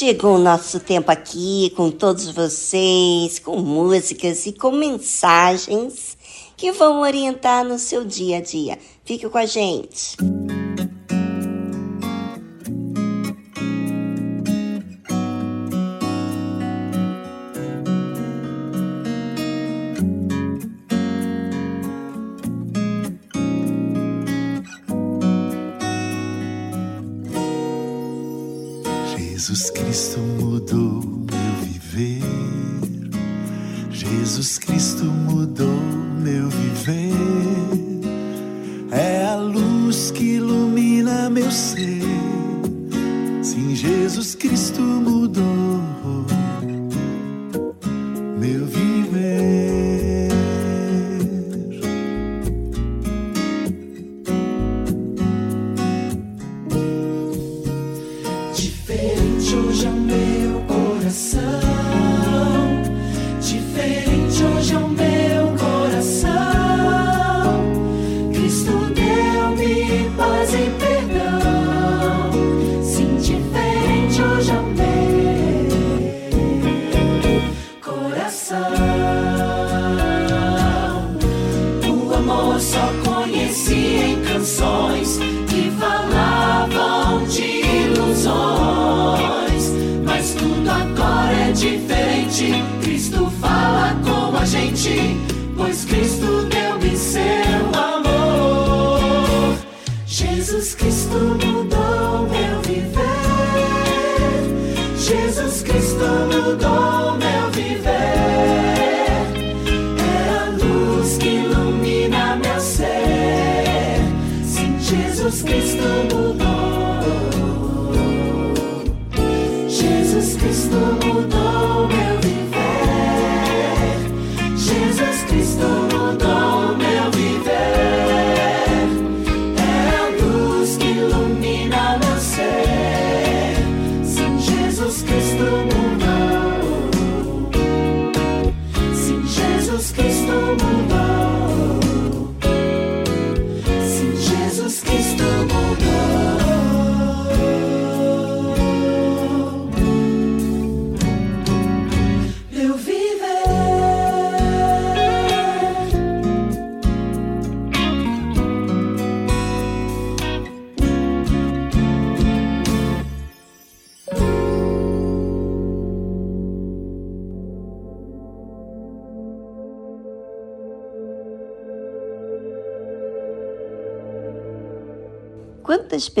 Chegou o nosso tempo aqui com todos vocês, com músicas e com mensagens que vão orientar no seu dia a dia. Fique com a gente. Cristo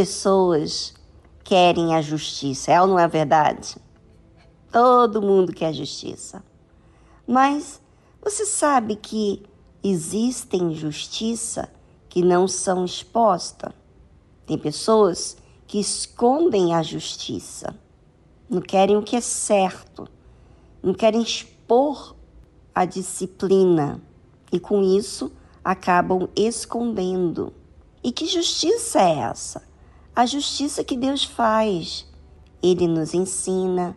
pessoas querem a justiça? É ou não é verdade? Todo mundo quer justiça. Mas você sabe que existem justiça que não são expostas? Tem pessoas que escondem a justiça, não querem o que é certo, não querem expor a disciplina e com isso acabam escondendo. E que justiça é essa? A justiça que Deus faz. Ele nos ensina,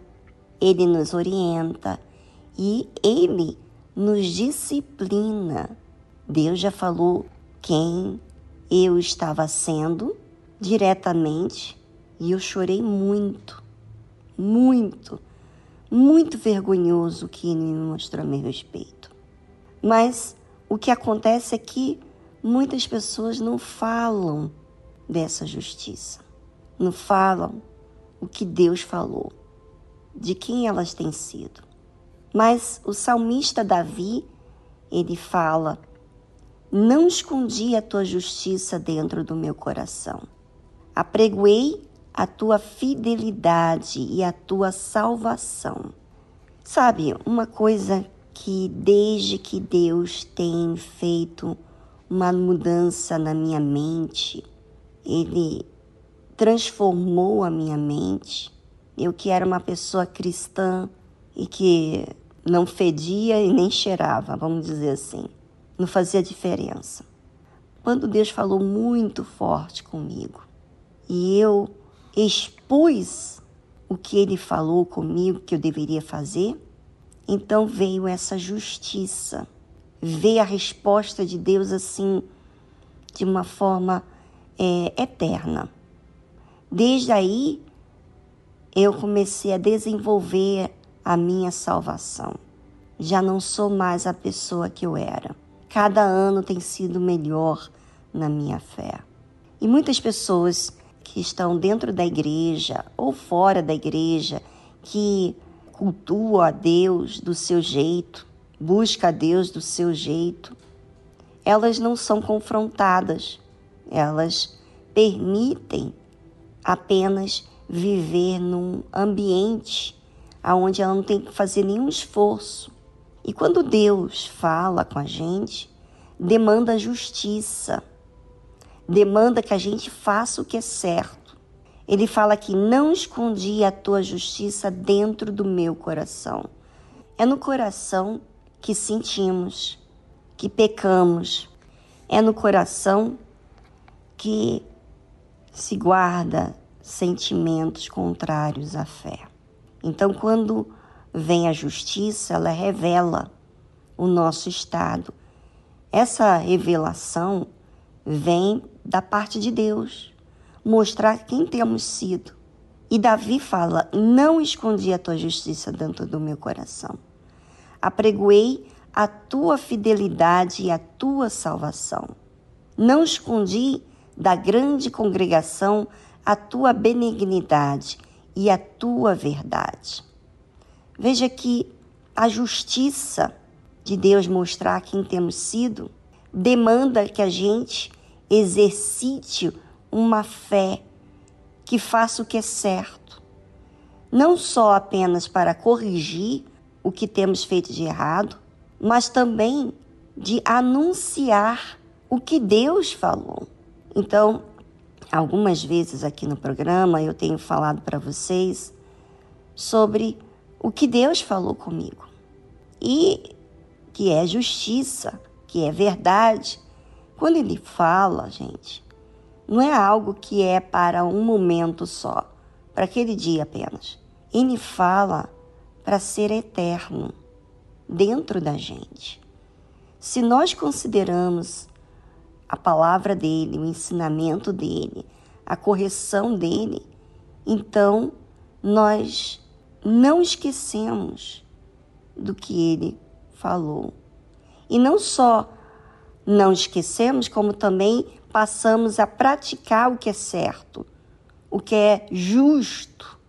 ele nos orienta e ele nos disciplina. Deus já falou quem eu estava sendo diretamente e eu chorei muito, muito, muito vergonhoso que ele me mostrou a meu respeito. Mas o que acontece é que muitas pessoas não falam dessa justiça, não falam o que Deus falou, de quem elas têm sido. Mas o salmista Davi, ele fala: Não escondi a tua justiça dentro do meu coração. Apregoei a tua fidelidade e a tua salvação. Sabe, uma coisa que desde que Deus tem feito uma mudança na minha mente, Ele transformou a minha mente. Eu que era uma pessoa cristã e que não fedia e nem cheirava, vamos dizer assim, não fazia diferença. Quando Deus falou muito forte comigo e eu expus o que Ele falou comigo que eu deveria fazer, então veio essa justiça, veio a resposta de Deus assim, de uma forma é, eterna. Desde aí, eu comecei a desenvolver a minha salvação. Já não sou mais a pessoa que eu era. Cada ano tem sido melhor na minha fé. E muitas pessoas que estão dentro da igreja ou fora da igreja, que cultuam a Deus do seu jeito, busca a Deus do seu jeito, elas não são confrontadas, elas permitem apenas viver num ambiente onde ela não tem que fazer nenhum esforço. E quando Deus fala com a gente, demanda justiça, demanda que a gente faça o que é certo. Ele fala que não escondi a tua justiça dentro do meu coração. É no coração que sentimos, que pecamos. É no coração que se guarda sentimentos contrários à fé. Então, quando vem a justiça, ela revela o nosso estado. Essa revelação vem da parte de Deus, mostrar quem temos sido. E Davi fala: Não escondi a tua justiça dentro do meu coração. Apregoei a tua fidelidade e a tua salvação. Não escondi da grande congregação a tua benignidade e a tua verdade. Veja que a justiça de Deus mostrar quem temos sido demanda que a gente exercite uma fé que faça o que é certo, não só apenas para corrigir o que temos feito de errado, mas também de anunciar o que Deus falou. Então, algumas vezes aqui no programa eu tenho falado para vocês sobre o que Deus falou comigo e que é justiça, que é verdade. Quando ele fala, gente, não é algo que é para um momento só, para aquele dia apenas. Ele fala para ser eterno dentro da gente. Se nós consideramos a palavra dele, o ensinamento dele, a correção dele, então nós não esquecemos do que ele falou. E não só não esquecemos, como também passamos a praticar o que é certo, o que é justo.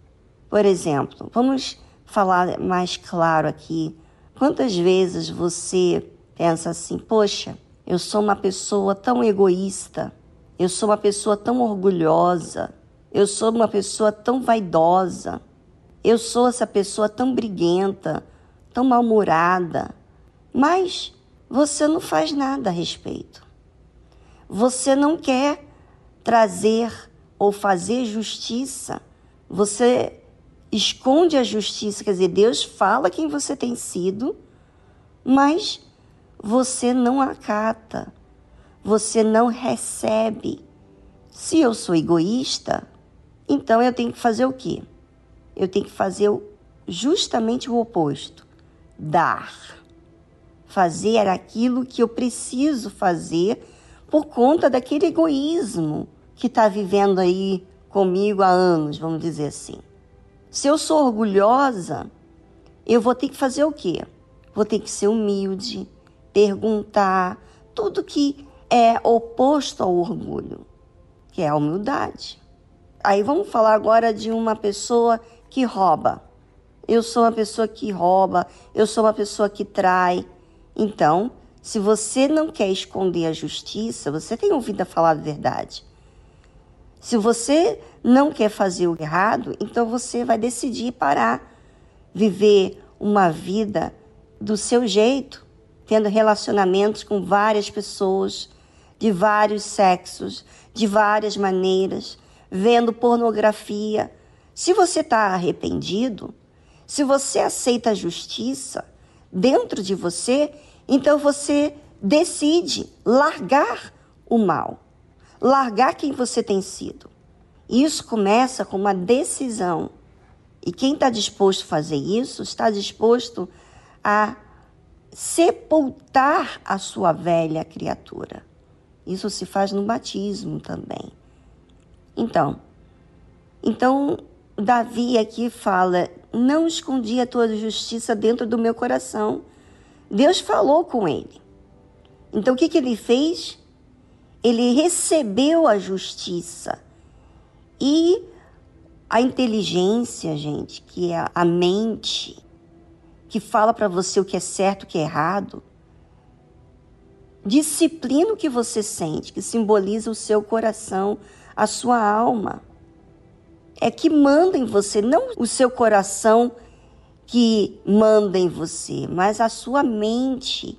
Por exemplo, vamos falar mais claro aqui. Quantas vezes você pensa assim, poxa, eu sou uma pessoa tão egoísta, eu sou uma pessoa tão orgulhosa, eu sou uma pessoa tão vaidosa, eu sou essa pessoa tão briguenta, tão mal-humorada, mas você não faz nada a respeito. Você não quer trazer ou fazer justiça. Você esconde a justiça, quer dizer, Deus fala quem você tem sido, mas você não acata, você não recebe. Se eu sou egoísta, então eu tenho que fazer o quê? Eu tenho que fazer justamente o oposto: dar. Fazer aquilo que eu preciso fazer por conta daquele egoísmo que está vivendo aí comigo há anos, vamos dizer assim. Se eu sou orgulhosa, eu vou ter que fazer o quê? Vou ter que ser humilde, perguntar, tudo que é oposto ao orgulho, que é a humildade. Aí vamos falar agora de uma pessoa que rouba. Eu sou uma pessoa que rouba, eu sou uma pessoa que trai. Então, se você não quer esconder a justiça, você tem ouvido a falar a verdade. Se você não quer fazer o errado, então você vai decidir parar, viver uma vida do seu jeito, tendo relacionamentos com várias pessoas de vários sexos, de várias maneiras, vendo pornografia. Se você está arrependido, se você aceita a justiça dentro de você, então você decide largar o mal, largar quem você tem sido. Isso começa com uma decisão. E quem está disposto a fazer isso está disposto a sepultar a sua velha criatura. Isso se faz no batismo também. Então, então Davi aqui fala: Não escondi a tua justiça dentro do meu coração. Deus falou com ele. Então o que, que ele fez? Ele recebeu a justiça. E a inteligência, gente, que é a mente, que fala para você o que é certo, o que é errado, disciplina o que você sente, que simboliza o seu coração, a sua alma. É que manda em você, não o seu coração que manda em você, mas a sua mente.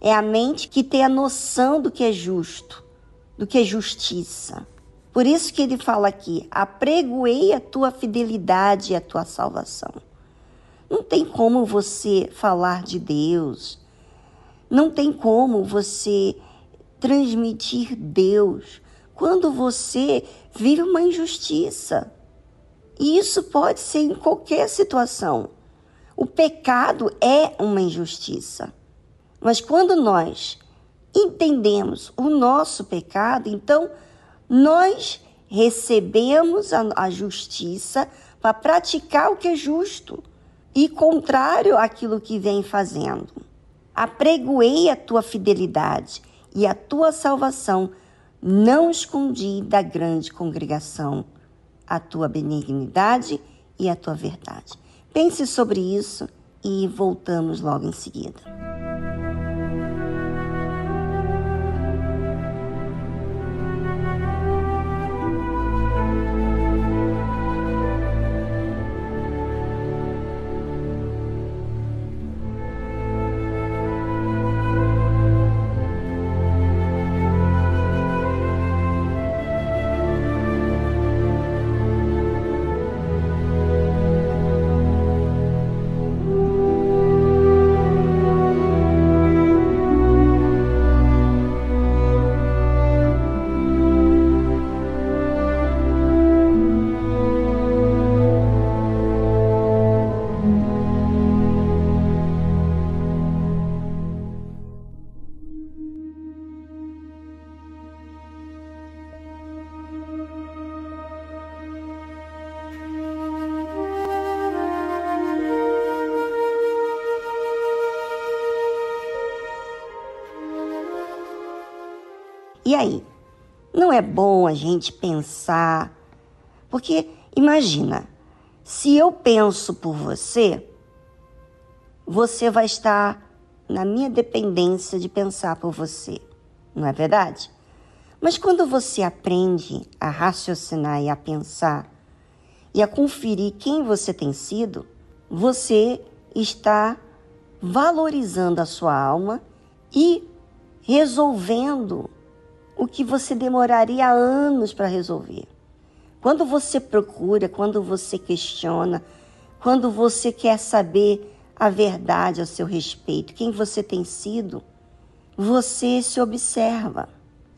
É a mente que tem a noção do que é justo, do que é justiça. Por isso que ele fala aqui: apregoei a tua fidelidade e a tua salvação. Não tem como você falar de Deus, não tem como você transmitir Deus quando você vive uma injustiça. E isso pode ser em qualquer situação. O pecado é uma injustiça. Mas quando nós entendemos o nosso pecado, então nós recebemos a, a justiça para praticar o que é justo e contrário àquilo que vem fazendo. Apregoei a tua fidelidade e a tua salvação, não escondi da grande congregação a tua benignidade e a tua verdade. Pense sobre isso e voltamos logo em seguida. É bom a gente pensar? Porque imagina, se eu penso por você, você vai estar na minha dependência de pensar por você, não é verdade? Mas quando você aprende a raciocinar e a pensar e a conferir quem você tem sido, você está valorizando a sua alma e resolvendo o que você demoraria anos para resolver. Quando você procura, quando você questiona, quando você quer saber a verdade a seu respeito, quem você tem sido, você se observa.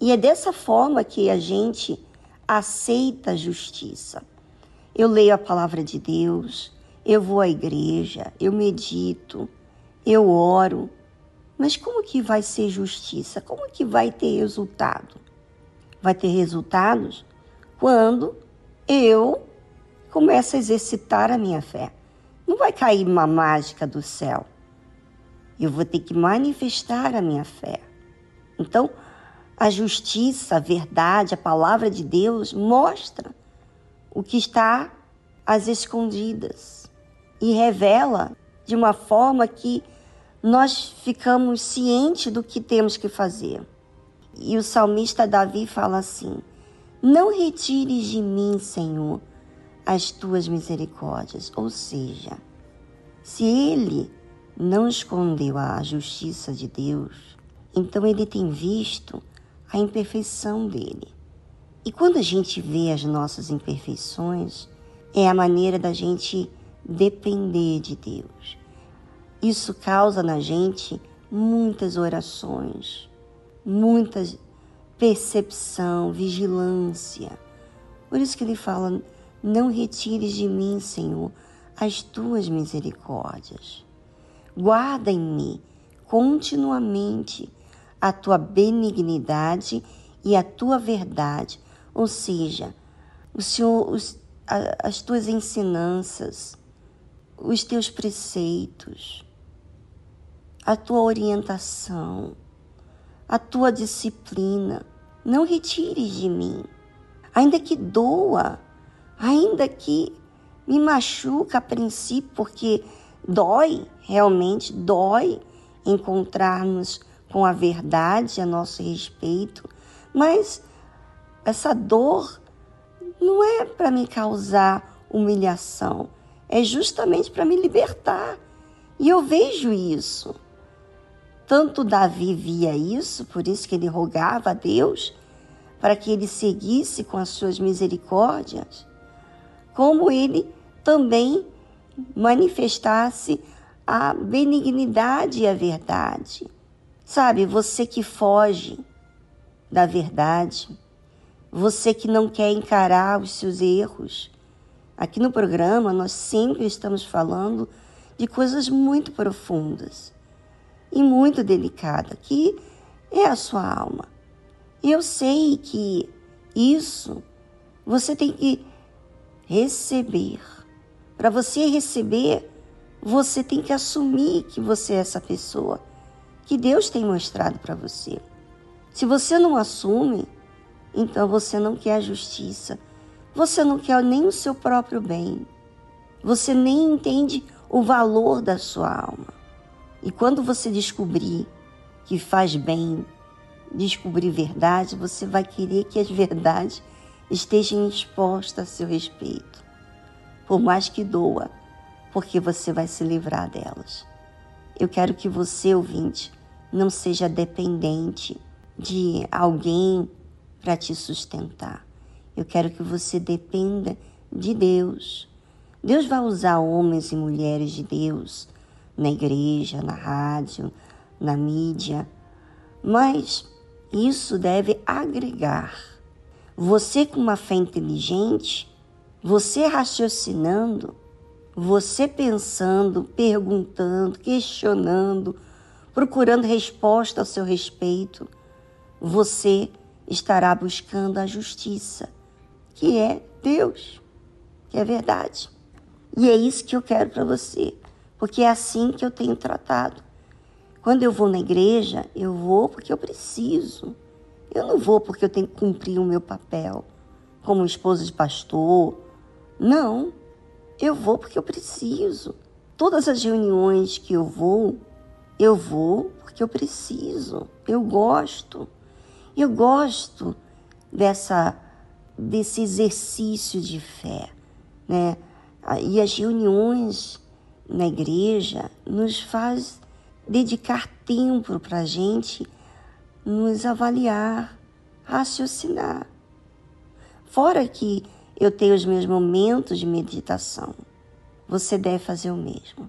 E é dessa forma que a gente aceita a justiça. Eu leio a palavra de Deus, eu vou à igreja, eu medito, eu oro, mas como que vai ser justiça? Como que vai ter resultado? Vai ter resultados quando eu começo a exercitar a minha fé. Não vai cair uma mágica do céu. Eu vou ter que manifestar a minha fé. Então, a justiça, a verdade, a palavra de Deus mostra o que está às escondidas e revela de uma forma que nós ficamos cientes do que temos que fazer. E o salmista Davi fala assim: Não retires de mim, Senhor, as tuas misericórdias. Ou seja, se ele não escondeu a justiça de Deus, então ele tem visto a imperfeição dele. E quando a gente vê as nossas imperfeições, é a maneira da gente depender de Deus. Isso causa na gente muitas orações, muita percepção, vigilância. Por isso que ele fala: Não retires de mim, Senhor, as tuas misericórdias. Guarda em mim continuamente a tua benignidade e a tua verdade. Ou seja, o Senhor a, as tuas ensinanças, os teus preceitos, a tua orientação, a tua disciplina. Não retires de mim, ainda que doa, ainda que me machuca a princípio, porque dói, realmente dói encontrarmos com a verdade a nosso respeito, mas essa dor não é para me causar humilhação, é justamente para me libertar. E eu vejo isso. Tanto Davi via isso, por isso que ele rogava a Deus para que ele seguisse com as suas misericórdias, como ele também manifestasse a benignidade e a verdade. Sabe, você que foge da verdade, você que não quer encarar os seus erros. Aqui no programa nós sempre estamos falando de coisas muito profundas e muito delicadas, que é a sua alma. Eu sei que isso você tem que receber. Para você receber, você tem que assumir que você é essa pessoa que Deus tem mostrado para você. Se você não assume, então você não quer a justiça. Você não quer nem o seu próprio bem. Você nem entende o valor da sua alma. E quando você descobrir que faz bem, descobrir verdade, você vai querer que as verdades estejam expostas a seu respeito. Por mais que doa, porque você vai se livrar delas. Eu quero que você, ouvinte, não seja dependente de alguém para te sustentar. Eu quero que você dependa de Deus. Deus vai usar homens e mulheres de Deus na igreja, na rádio, na mídia, mas isso deve agregar. Você com uma fé inteligente, você raciocinando, você pensando, perguntando, questionando, procurando resposta ao seu respeito, você estará buscando a justiça, que é Deus, que é verdade. E é isso que eu quero para você, porque é assim que eu tenho tratado. Quando eu vou na igreja, eu vou porque eu preciso. Eu não vou porque eu tenho que cumprir o meu papel como esposa de pastor. Não, eu vou porque eu preciso. Todas as reuniões que eu vou, eu vou porque eu preciso, eu gosto. Eu gosto dessa desse exercício de fé, né? E as reuniões na igreja nos faz dedicar tempo para a gente nos avaliar, raciocinar. Fora que eu tenho os meus momentos de meditação, você deve fazer o mesmo.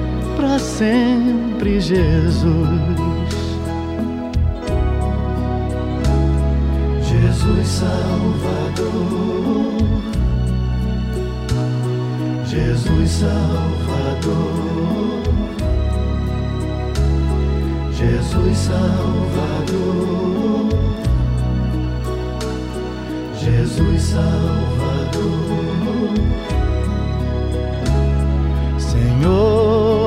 para sempre, Jesus. Jesus Salvador, Jesus Salvador, Jesus Salvador, Jesus Salvador. Senhor,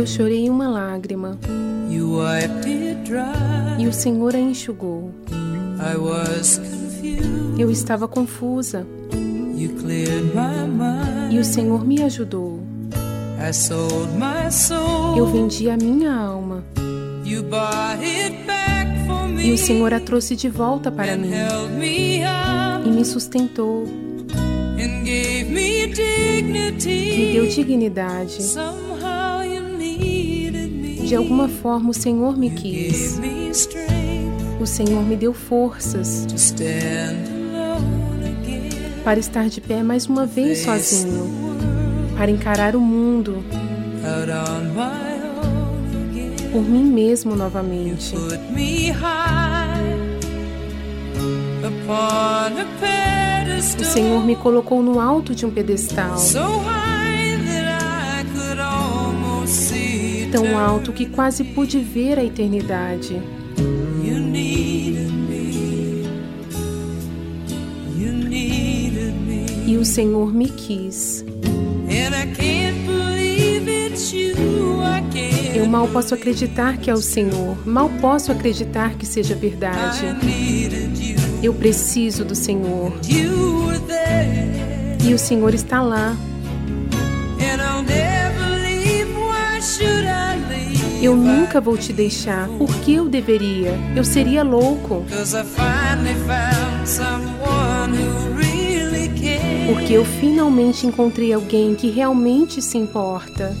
Eu chorei uma lágrima. E o Senhor a enxugou. Eu estava confusa. E o Senhor me ajudou. Eu vendi a minha alma. E o Senhor a trouxe de volta para mim. e me sustentou. Me deu dignidade. De alguma forma o Senhor me quis. O Senhor me deu forças para estar de pé mais uma vez sozinho, para encarar o mundo por mim mesmo novamente. O Senhor me colocou no alto de um pedestal, tão alto que quase pude ver a eternidade. E o Senhor me quis. Eu mal posso acreditar que é o Senhor, mal posso acreditar que seja verdade. Eu preciso do Senhor. E o Senhor está lá. Eu nunca vou te deixar. Por que eu deveria? Eu seria louco. Porque eu finalmente encontrei alguém que realmente se importa.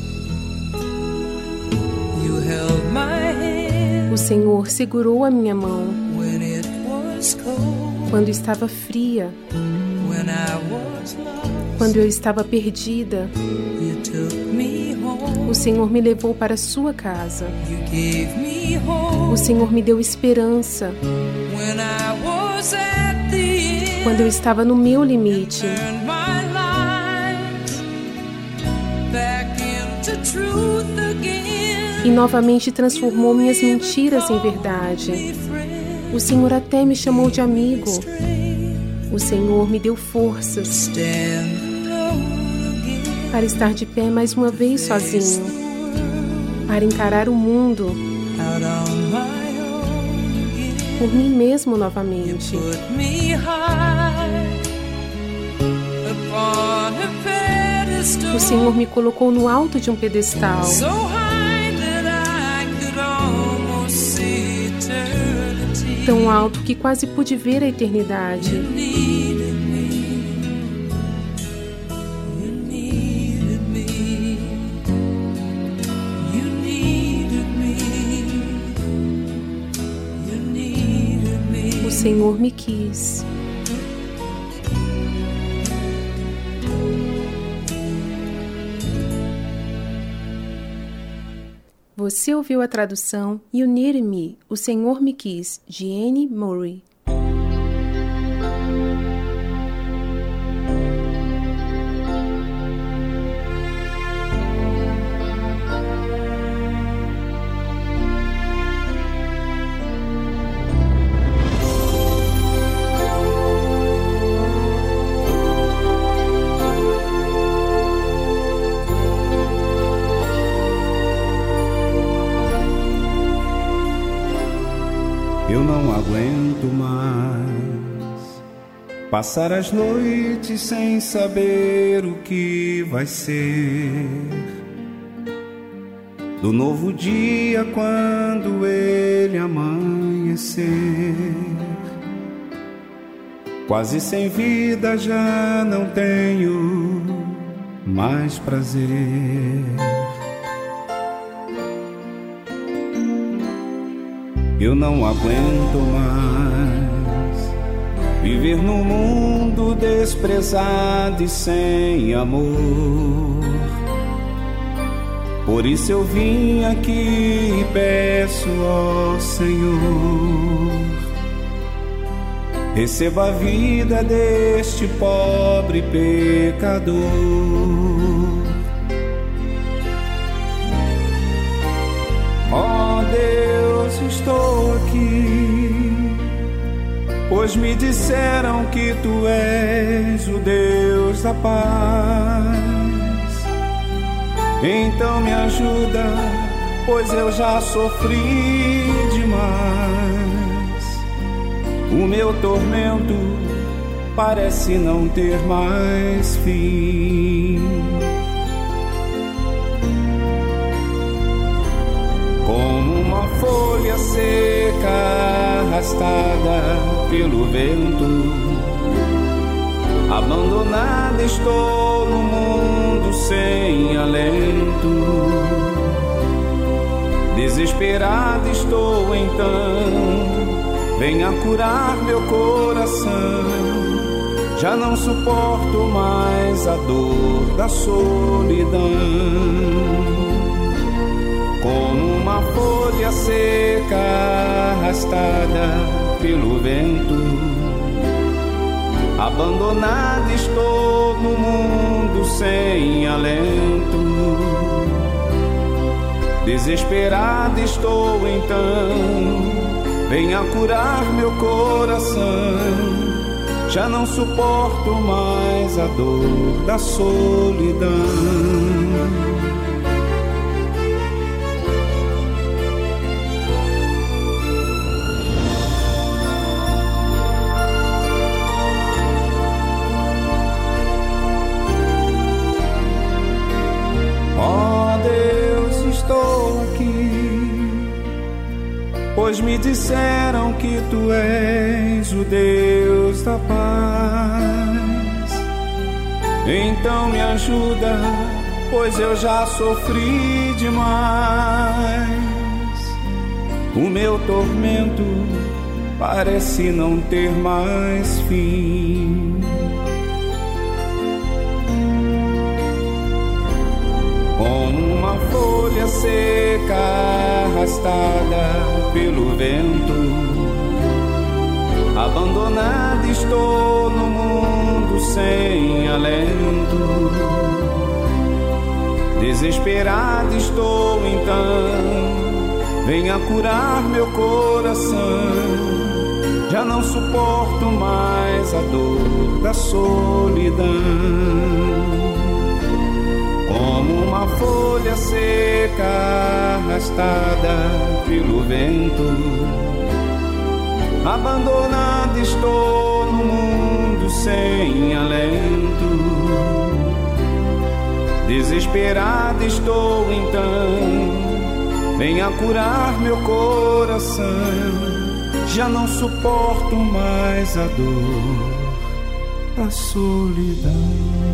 O Senhor segurou a minha mão quando estava fria, quando eu estava perdida. O Senhor me levou para sua casa. O Senhor me deu esperança. Quando eu estava no meu limite. E novamente transformou minhas mentiras em verdade. O Senhor até me chamou de amigo. O Senhor me deu forças para estar de pé mais uma vez sozinho, para encarar o mundo por mim mesmo novamente. O Senhor me colocou no alto de um pedestal. Tão alto que quase pude ver a eternidade. Senhor me quis. Você ouviu a tradução You Need Me, O Senhor Me Quis, de Anne Murray. Passar as noites sem saber o que vai ser do novo dia quando ele amanhecer. Quase sem vida já não tenho mais prazer. Eu não aguento mais viver num mundo desprezado e sem amor. Por isso eu vim aqui e peço ao Senhor, receba a vida deste pobre pecador. Ó oh Deus, estou aqui, pois me disseram que tu és o Deus da paz. Então me ajuda, pois eu já sofri demais. O meu tormento parece não ter mais fim. Folha seca arrastada pelo vento, abandonada estou no mundo sem alento. Desesperado estou então, venha curar meu coração. Já não suporto mais a dor da solidão. Como uma folha seca arrastada pelo vento, abandonada estou no mundo sem alento. Desesperado estou então, venha curar meu coração. Já não suporto mais a dor da solidão. Pois me disseram que tu és o Deus da paz. Então me ajuda, pois eu já sofri demais. O meu tormento parece não ter mais fim. Uma folha seca arrastada pelo vento. Abandonado estou no mundo sem alento. Desesperado estou então, venha curar meu coração. Já não suporto mais a dor da solidão uma folha seca arrastada pelo vento. Abandonado estou no mundo sem alento. Desesperado estou então, venha curar meu coração. Já não suporto mais a dor, a solidão.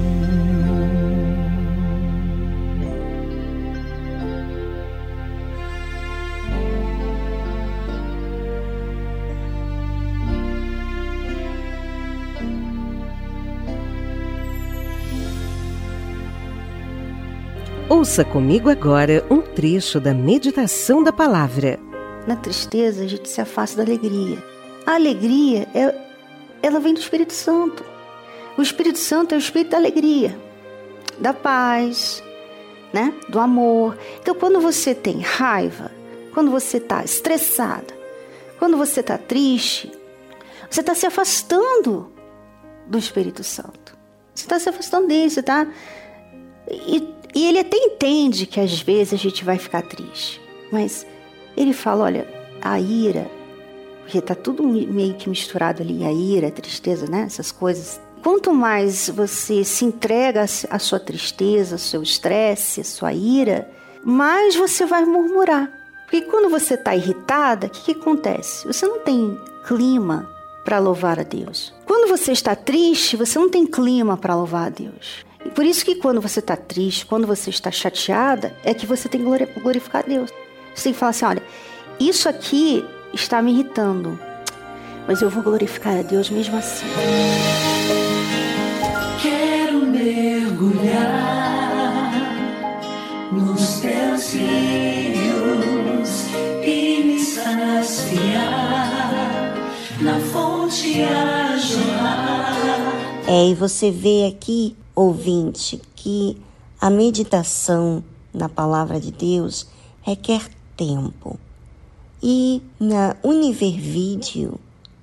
Ouça comigo agora um trecho da meditação da palavra. Na tristeza, a gente se afasta da alegria. A alegria, é, ela vem do Espírito Santo. O Espírito Santo é o Espírito da alegria, da paz, né? do amor. Então, quando você tem raiva, quando você está estressada, quando você está triste, você está se afastando do Espírito Santo. Você está se afastando dele, você está. E ele até entende que às vezes a gente vai ficar triste, mas ele fala: olha, a ira, porque tá tudo meio que misturado ali, a ira, a tristeza, né? Essas coisas. Quanto mais você se entrega à sua tristeza, ao seu estresse, à sua ira, mais você vai murmurar. Porque quando você está irritada, o que, que acontece? Você não tem clima para louvar a Deus. Quando você está triste, você não tem clima para louvar a Deus. E por isso que quando você está triste, quando você está chateada, é que você tem que glorificar a Deus. Você tem que falar assim: olha, isso aqui está me irritando, mas eu vou glorificar a Deus mesmo assim. Quero mergulhar nos teus rios e me saciar na fonte. É, e você vê aqui ouvinte, que a meditação na palavra de Deus requer tempo. E na Univer Vídeo,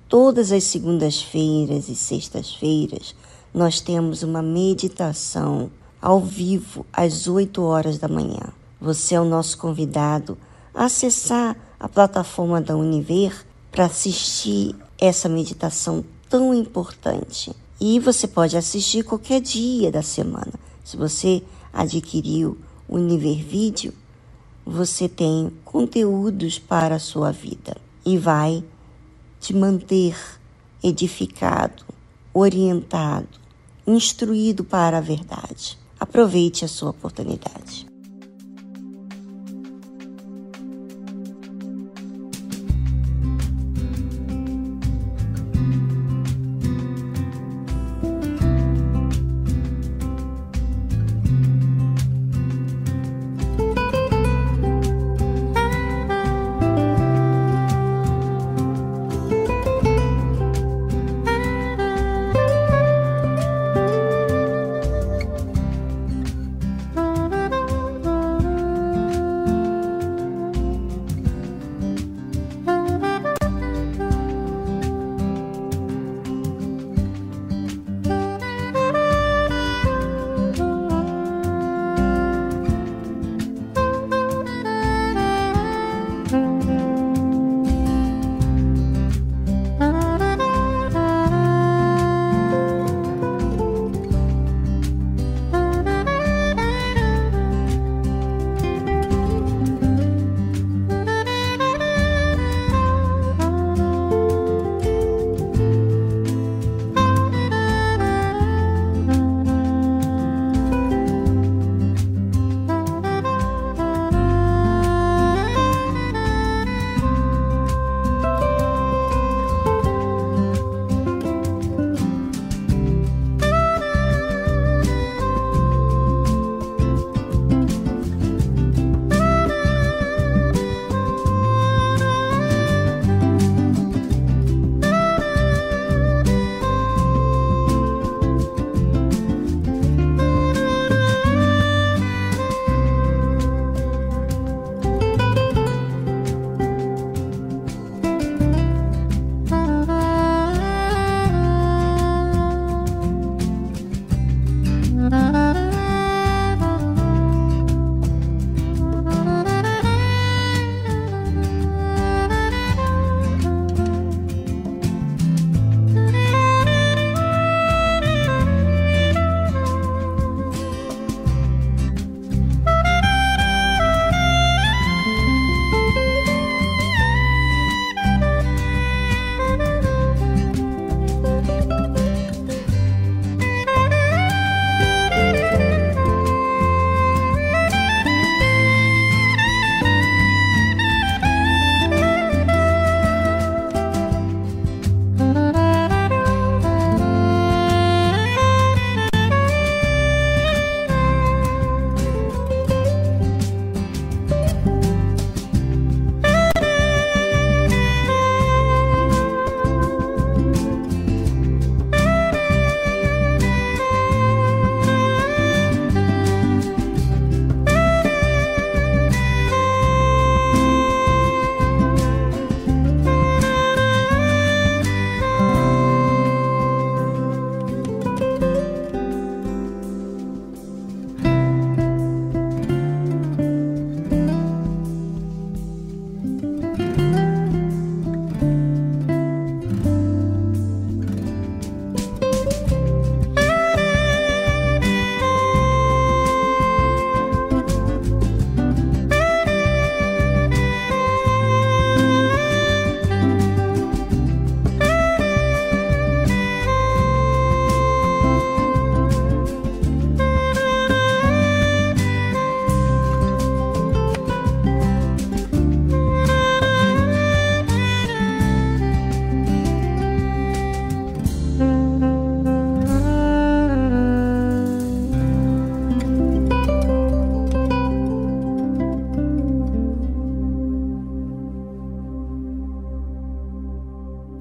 todas as segundas-feiras e sextas-feiras, nós temos uma meditação ao vivo às 8 horas da manhã. Você é o nosso convidado a acessar a plataforma da Univer para assistir essa meditação tão importante. E você pode assistir qualquer dia da semana. Se você adquiriu o Univer Vídeo, você tem conteúdos para a sua vida e vai te manter edificado, orientado, instruído para a verdade. Aproveite a sua oportunidade.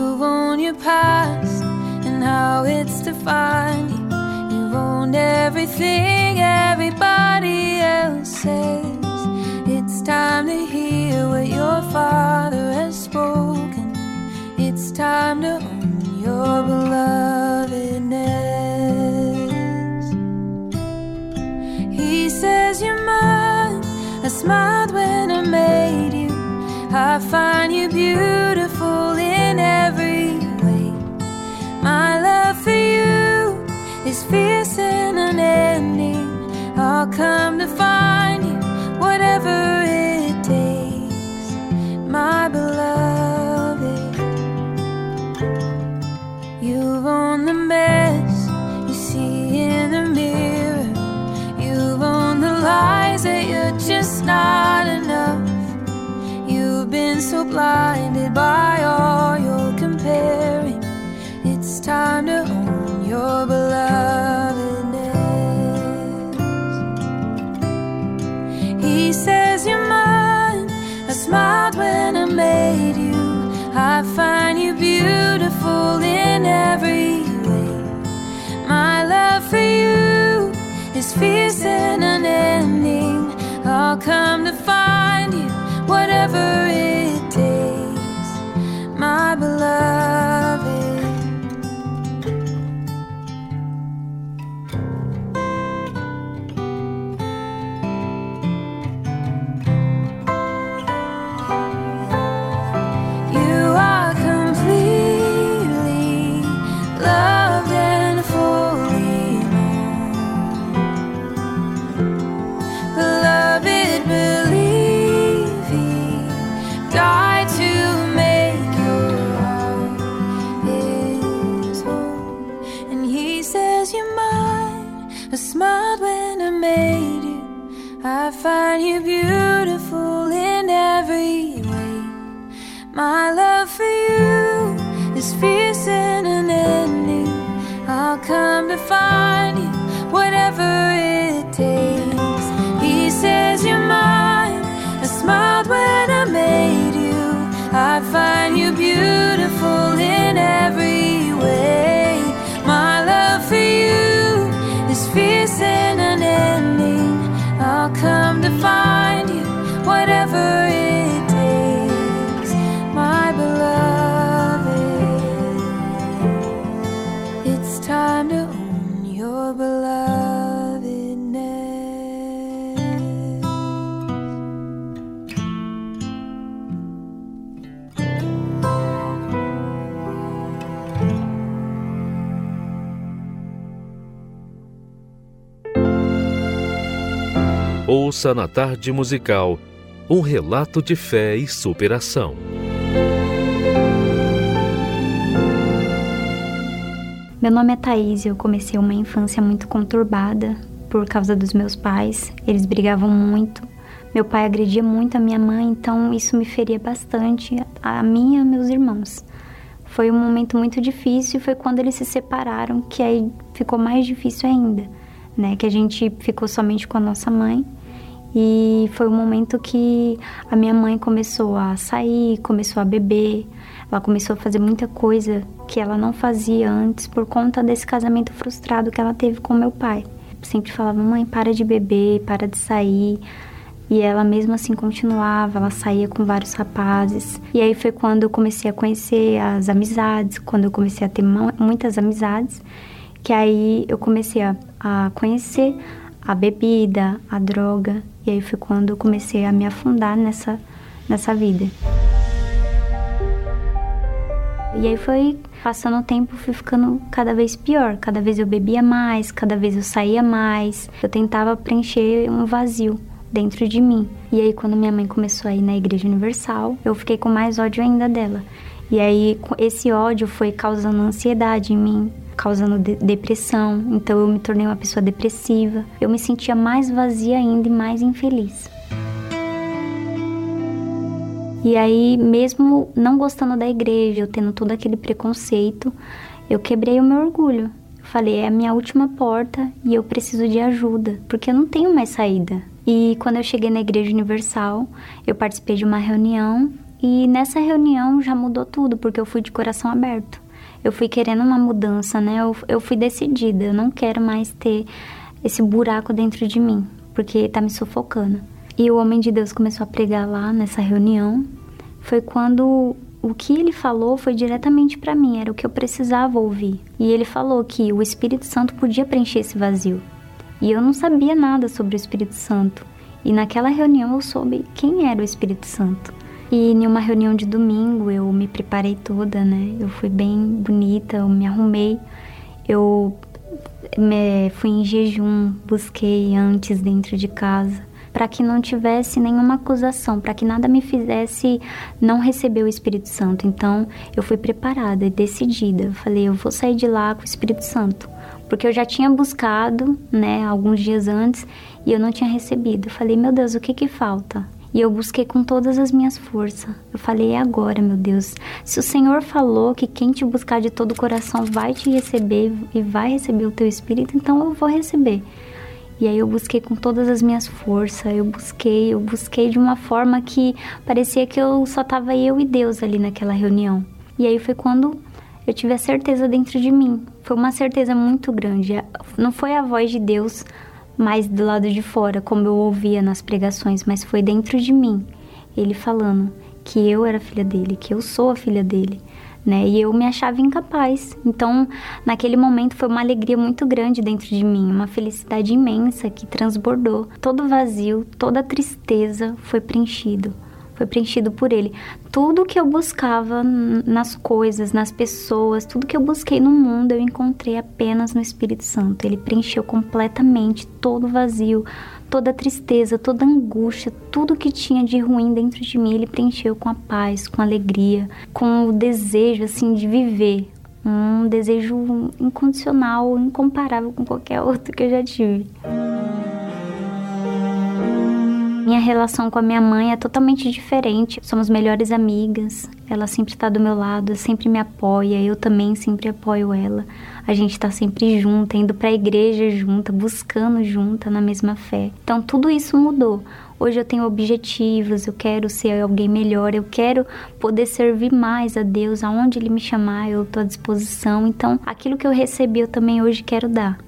You've owned your past and how it's defined you. You've owned everything everybody else says. It's time to hear what your father has spoken. It's time to own your belovedness. He says you're mine. I smiled when I made you. I find you beautiful is fierce and unending. I'll come to find you, whatever it takes, my beloved. You've owned the mess you see in the mirror. You've owned the lies that you're just not enough. You've been so blinded by all your comparing. It's time to your belovedness. He says you're mine. I smiled when I made you. I find you beautiful in every way. My love for you is fierce and unending. I'll come to find you, whatever it takes, my beloved. Find you beautiful in every way. My love for you is fierce and unending. I'll come to find you, whatever it takes. He says you're mine. I smiled when whatever time to own your belovedness. Ouça na tarde musical um relato de fé e superação. Meu nome é Thaís e eu comecei uma infância muito conturbada por causa dos meus pais. Eles brigavam muito. Meu pai agredia muito a minha mãe, então isso me feria bastante, a mim e a meus irmãos. Foi um momento muito difícil, foi quando eles se separaram que aí ficou mais difícil ainda, né? Que a gente ficou somente com a nossa mãe. E foi um momento que a minha mãe começou a sair, começou a beber, ela começou a fazer muita coisa que ela não fazia antes por conta desse casamento frustrado que ela teve com meu pai. Sempre falava: "Mãe, para de beber, para de sair". E ela mesmo assim continuava, ela saía com vários rapazes. E aí foi quando eu comecei a conhecer as amizades, quando eu comecei a ter muitas amizades, que aí eu comecei a, a conhecer a bebida, a droga. E aí foi quando eu comecei a me afundar nessa, nessa vida. E aí foi passando o tempo, fui ficando cada vez pior. Cada vez eu bebia mais, cada vez eu saía mais. Eu tentava preencher um vazio dentro de mim. E aí quando minha mãe começou a ir na Igreja Universal, eu fiquei com mais ódio ainda dela. E aí esse ódio foi causando ansiedade em mim, causando de depressão. Então eu me tornei uma pessoa depressiva. Eu me sentia mais vazia ainda e mais infeliz. E aí, mesmo não gostando da igreja, eu tendo todo aquele preconceito, eu quebrei o meu orgulho. Falei, é a minha última porta e eu preciso de ajuda, porque eu não tenho mais saída. E quando eu cheguei na Igreja Universal, eu participei de uma reunião e nessa reunião já mudou tudo, porque eu fui de coração aberto. Eu fui querendo uma mudança, né? Eu, eu fui decidida, eu não quero mais ter esse buraco dentro de mim, porque tá me sufocando. E o homem de Deus começou a pregar lá nessa reunião. Foi quando o que ele falou foi diretamente para mim, era o que eu precisava ouvir. E ele falou que o Espírito Santo podia preencher esse vazio. E eu não sabia nada sobre o Espírito Santo. E naquela reunião eu soube quem era o Espírito Santo. E em uma reunião de domingo eu me preparei toda, né? Eu fui bem bonita, eu me arrumei. Eu me, fui em jejum, busquei antes dentro de casa para que não tivesse nenhuma acusação, para que nada me fizesse não receber o Espírito Santo. Então, eu fui preparada e decidida. Eu falei, eu vou sair de lá com o Espírito Santo, porque eu já tinha buscado, né, alguns dias antes e eu não tinha recebido. Eu falei, meu Deus, o que que falta? E eu busquei com todas as minhas forças. Eu falei, é agora, meu Deus. Se o Senhor falou que quem te buscar de todo o coração vai te receber e vai receber o teu espírito, então eu vou receber. E aí eu busquei com todas as minhas forças, eu busquei, eu busquei de uma forma que parecia que eu só tava eu e Deus ali naquela reunião. E aí foi quando eu tive a certeza dentro de mim. Foi uma certeza muito grande. Não foi a voz de Deus mais do lado de fora, como eu ouvia nas pregações, mas foi dentro de mim. Ele falando que eu era filha dele, que eu sou a filha dele né? E eu me achava incapaz. Então, naquele momento foi uma alegria muito grande dentro de mim, uma felicidade imensa que transbordou. Todo vazio, toda tristeza foi preenchido. Foi preenchido por ele. Tudo que eu buscava nas coisas, nas pessoas, tudo que eu busquei no mundo, eu encontrei apenas no Espírito Santo. Ele preencheu completamente todo o vazio, toda a tristeza, toda a angústia, tudo que tinha de ruim dentro de mim, ele preencheu com a paz, com a alegria, com o desejo assim de viver, um desejo incondicional, incomparável com qualquer outro que eu já tive. Minha relação com a minha mãe é totalmente diferente. Somos melhores amigas. Ela sempre está do meu lado, sempre me apoia. Eu também sempre apoio ela. A gente está sempre junta, indo para a igreja junta, buscando junta na mesma fé. Então tudo isso mudou. Hoje eu tenho objetivos, eu quero ser alguém melhor, eu quero poder servir mais a Deus, aonde Ele me chamar, eu estou à disposição. Então, aquilo que eu recebi, eu também hoje quero dar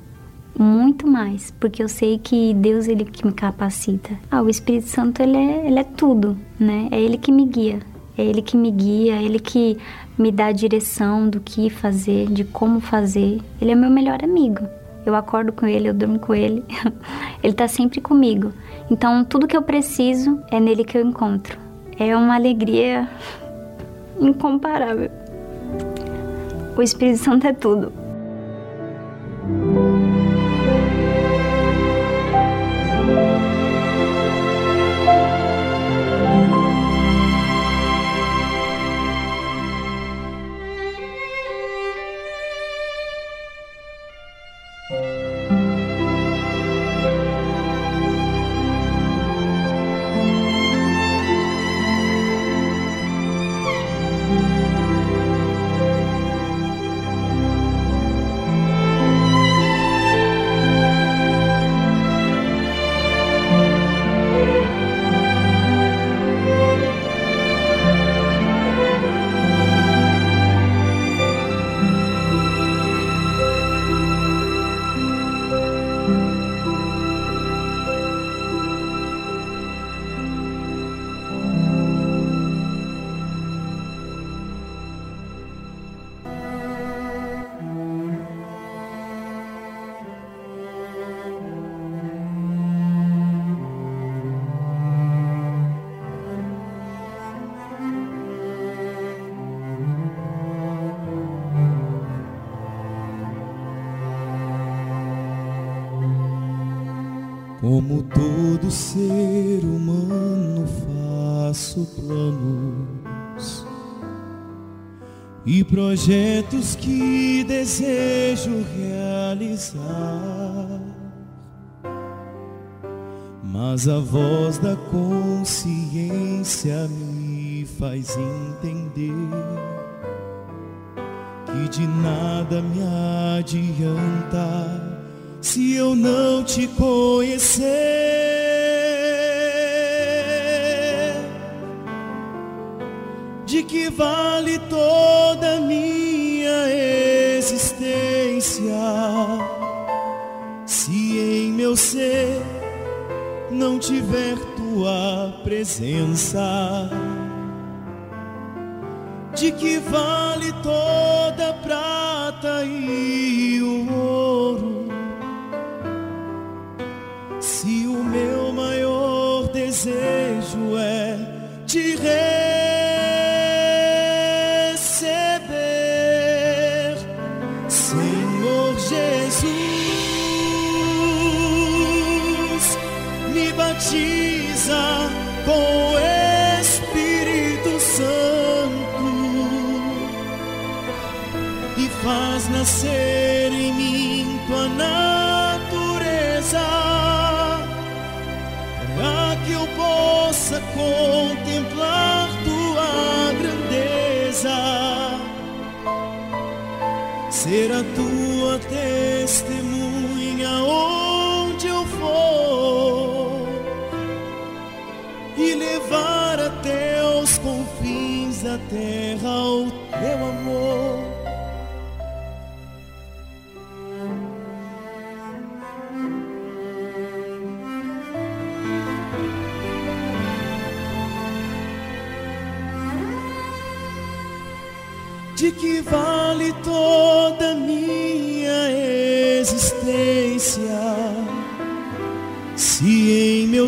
muito mais, porque eu sei que Deus ele que me capacita. Ah, o Espírito Santo ele é, ele é tudo, né? É ele que me guia, é ele que me guia, é ele que me dá a direção do que fazer, de como fazer. Ele é meu melhor amigo. Eu acordo com ele, eu durmo com ele. ele tá sempre comigo. Então, tudo que eu preciso é nele que eu encontro. É uma alegria incomparável. O Espírito Santo é tudo. Ser humano, faço planos e projetos que desejo realizar. Mas a voz da consciência me faz entender que de nada me adianta se eu não te conhecer. Vale toda minha existência se em meu ser não tiver tua presença? De que vale toda a prata e o ouro se o meu maior desejo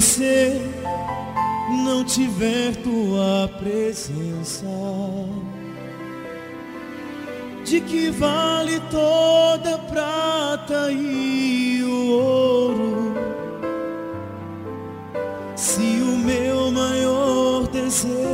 se não tiver tua presença? De que vale toda prata e o ouro se o meu maior desejo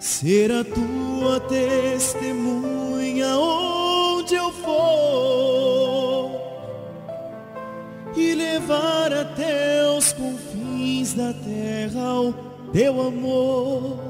ser a tua testemunha onde eu for e levar até os confins da terra o teu amor.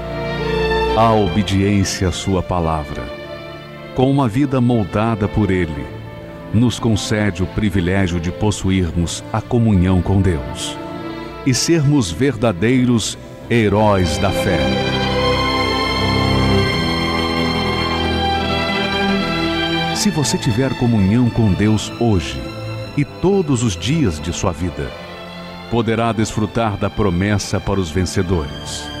A obediência à Sua palavra, com uma vida moldada por Ele, nos concede o privilégio de possuirmos a comunhão com Deus e sermos verdadeiros heróis da fé. Se você tiver comunhão com Deus hoje e todos os dias de sua vida, poderá desfrutar da promessa para os vencedores.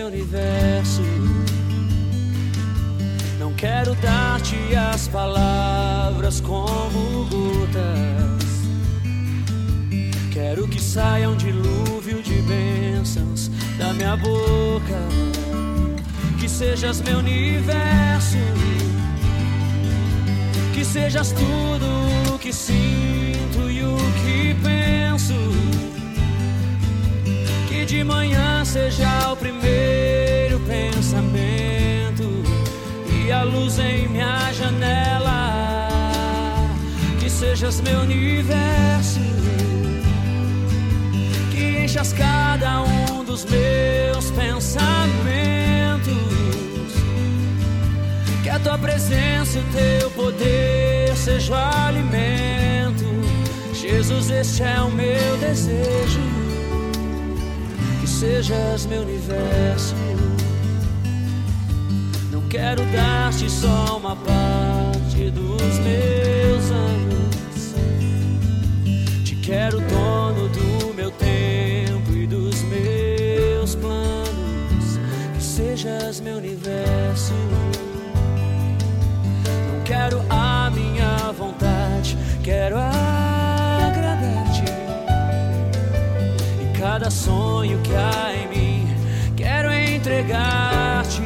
Meu universo. Não quero dar-te as palavras como gotas Quero que saia um dilúvio de bênçãos da minha boca. Que sejas meu universo. Que sejas tudo o que sinto e o que penso. De manhã seja o primeiro pensamento e a luz em minha janela. sejas meu universo, que enchas cada um dos meus pensamentos, que a tua presença e o teu poder seja o alimento. Jesus, este é o meu desejo, que sejas meu universo. Não quero dar-te só uma parte dos meus anos. Te quero dono do meu tempo e dos meus planos. Que sejas meu universo. Não quero sonho que há em mim, quero entregar-te.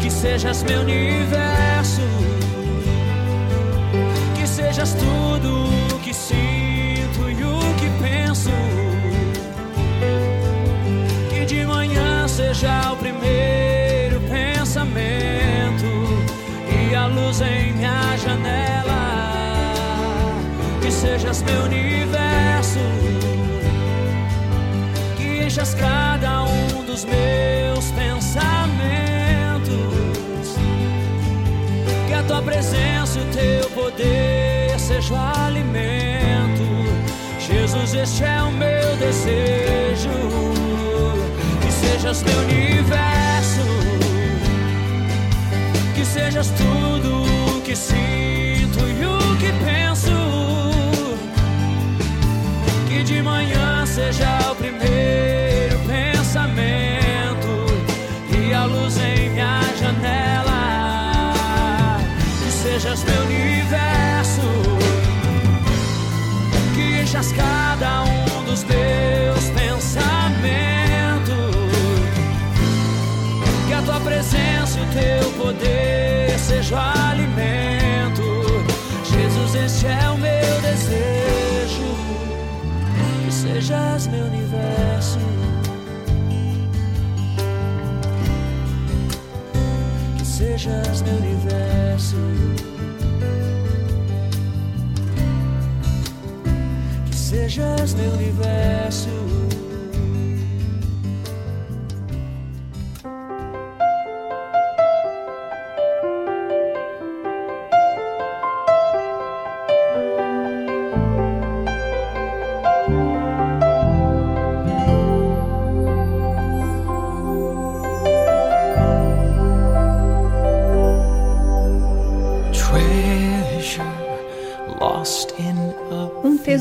Que sejas meu universo, que sejas tudo o que sinto e o que penso. Que de manhã seja o primeiro pensamento e a luz em minha janela. Que sejas meu universo, cada um dos meus pensamentos. Que a tua presença e o teu poder seja o alimento. Jesus, este é o meu desejo. Que sejas meu universo, que sejas tudo o que sinto e o que penso. Que de manhã seja o primeiro teu poder seja o alimento. Jesus, este é o meu desejo. Que sejas meu universo. Que sejas meu universo. Que sejas meu universo.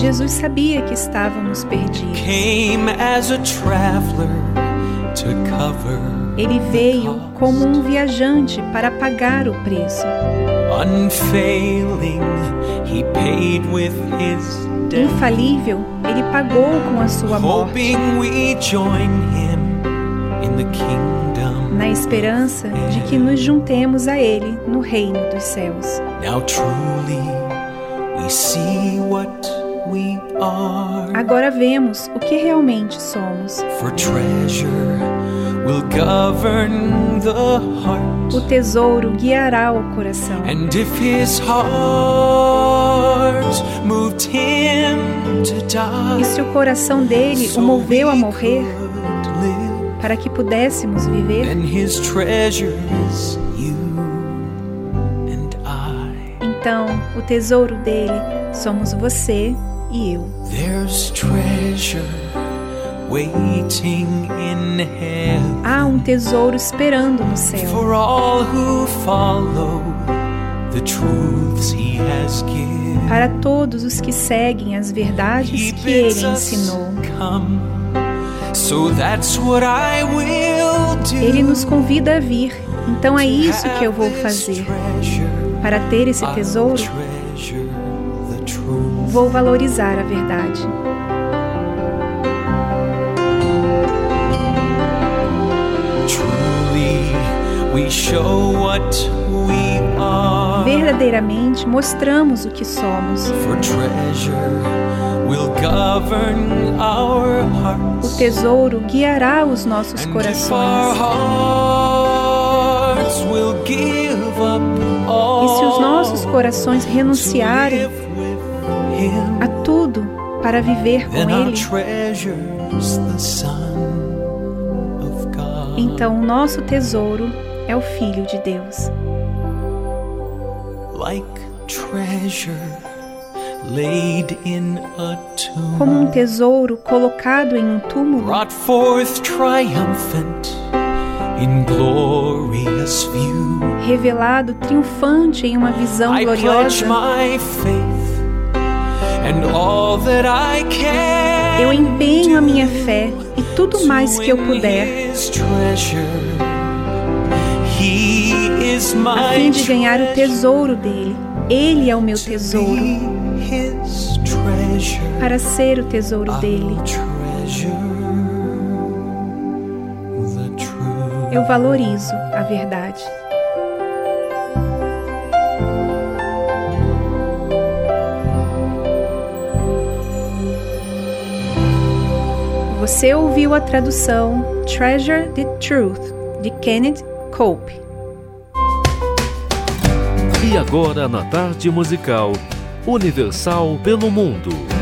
Jesus sabia que estávamos perdidos. Ele veio como um viajante para pagar o preço. Infalível, ele pagou com a sua morte, na esperança de que nos juntemos a ele no reino dos céus. Now truly Agora vemos o que realmente somos. For treasure will govern the heart. O tesouro guiará o coração. And if his heart moved him to die, E se o coração dele o moveu a morrer para que pudéssemos viver, então o tesouro dele somos você e eu. There's treasure waiting in heaven Há um tesouro esperando no céu for all who follow the truths he has given. para todos os que seguem as verdades que ele ensinou. come. So that's what I will do. Ele nos convida a vir Então é isso que eu vou fazer. Para ter esse tesouro, vou valorizar a verdade. Verdadeiramente mostramos o que somos. O tesouro guiará os nossos corações. Corações renunciarem a tudo para viver com Ele, então o nosso tesouro é o Filho de Deus. Como um tesouro colocado em um túmulo, revelado triunfante em uma visão gloriosa. Eu empenho a minha fé e tudo mais que eu puder a fim de ganhar o tesouro dele. Ele é o meu tesouro. Para ser o tesouro dele. Eu valorizo a verdade. Você ouviu a tradução Treasure the Truth de Kenneth Cope. E agora na tarde musical Universal pelo Mundo.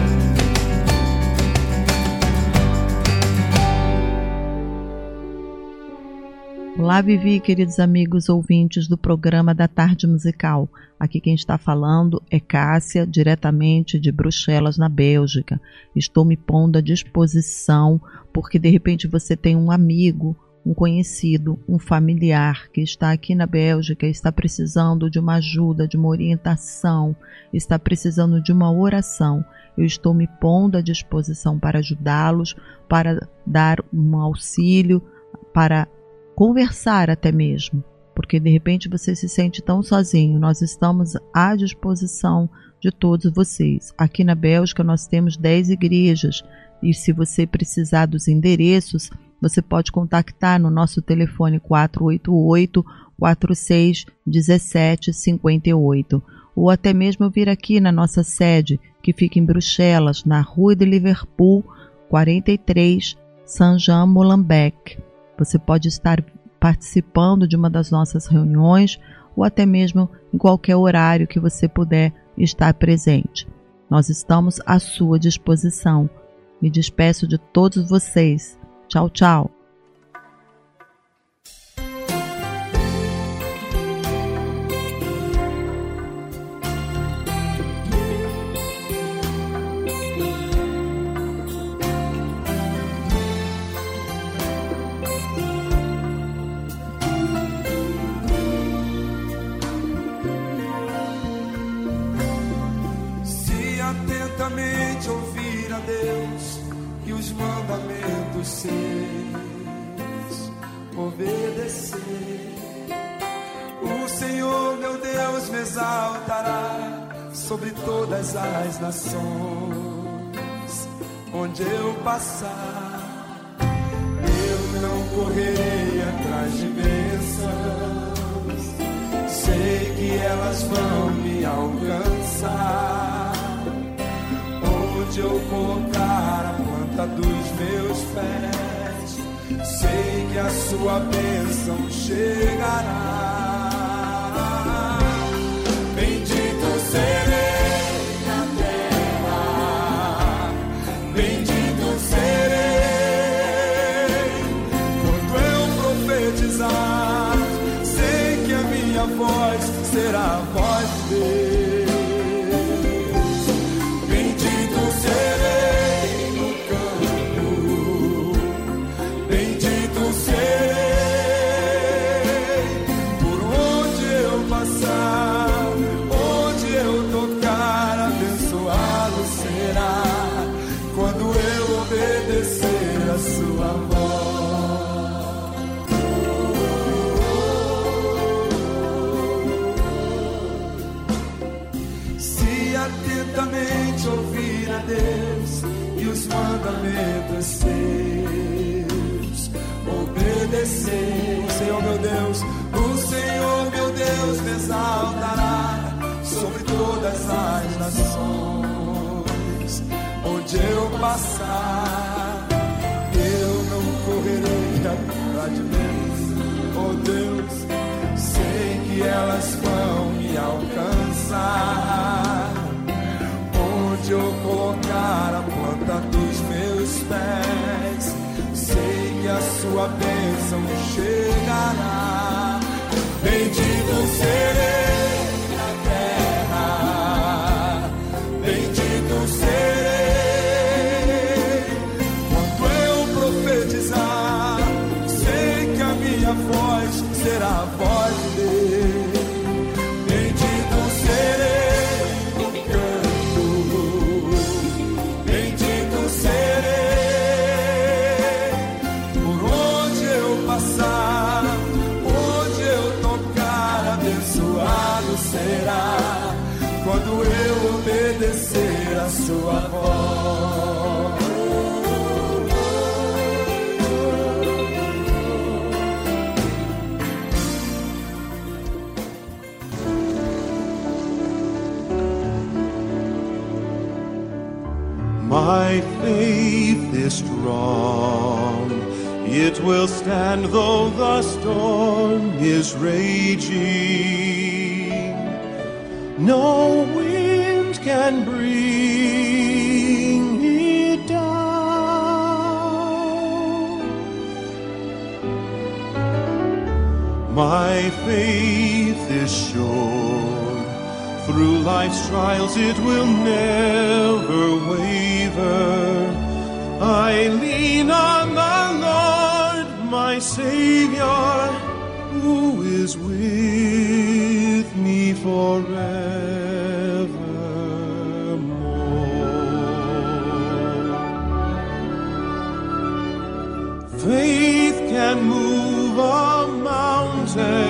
Olá, Vivi, queridos amigos ouvintes do programa da Tarde Musical. Aqui quem está falando é Cássia, diretamente de Bruxelas, na Bélgica. Estou me pondo à disposição porque de repente você tem um amigo, um conhecido, um familiar que está aqui na Bélgica, está precisando de uma ajuda, de uma orientação, está precisando de uma oração. Eu estou me pondo à disposição para ajudá-los, para dar um auxílio, para conversar até mesmo, porque de repente você se sente tão sozinho. Nós estamos à disposição de todos vocês. Aqui na Bélgica nós temos 10 igrejas e se você precisar dos endereços, você pode contactar no nosso telefone 488 46 17 58 ou até mesmo vir aqui na nossa sede, que fica em Bruxelas, na Rua de Liverpool, 43, Saint-Jean-Molenbeek. Você pode estar participando de uma das nossas reuniões ou até mesmo em qualquer horário que você puder estar presente. Nós estamos à sua disposição. Me despeço de todos vocês. Tchau, tchau. Sobre todas as nações. Onde eu passar, eu não correrei atrás de bênçãos. Sei que elas vão me alcançar. Onde eu colocar a planta dos meus pés, sei que a sua bênção chegará. Onde eu passar, eu não correrei atrás de Deus, oh Deus, sei que elas vão me alcançar onde eu colocar a planta dos meus pés. Sei que a sua bênção My faith is strong. It will stand though the storm is raging. No wind can bring it down. My faith is sure. Through life's trials it will never waver. I lean on the Lord, my Savior, who is with me forevermore. Faith can move a mountain,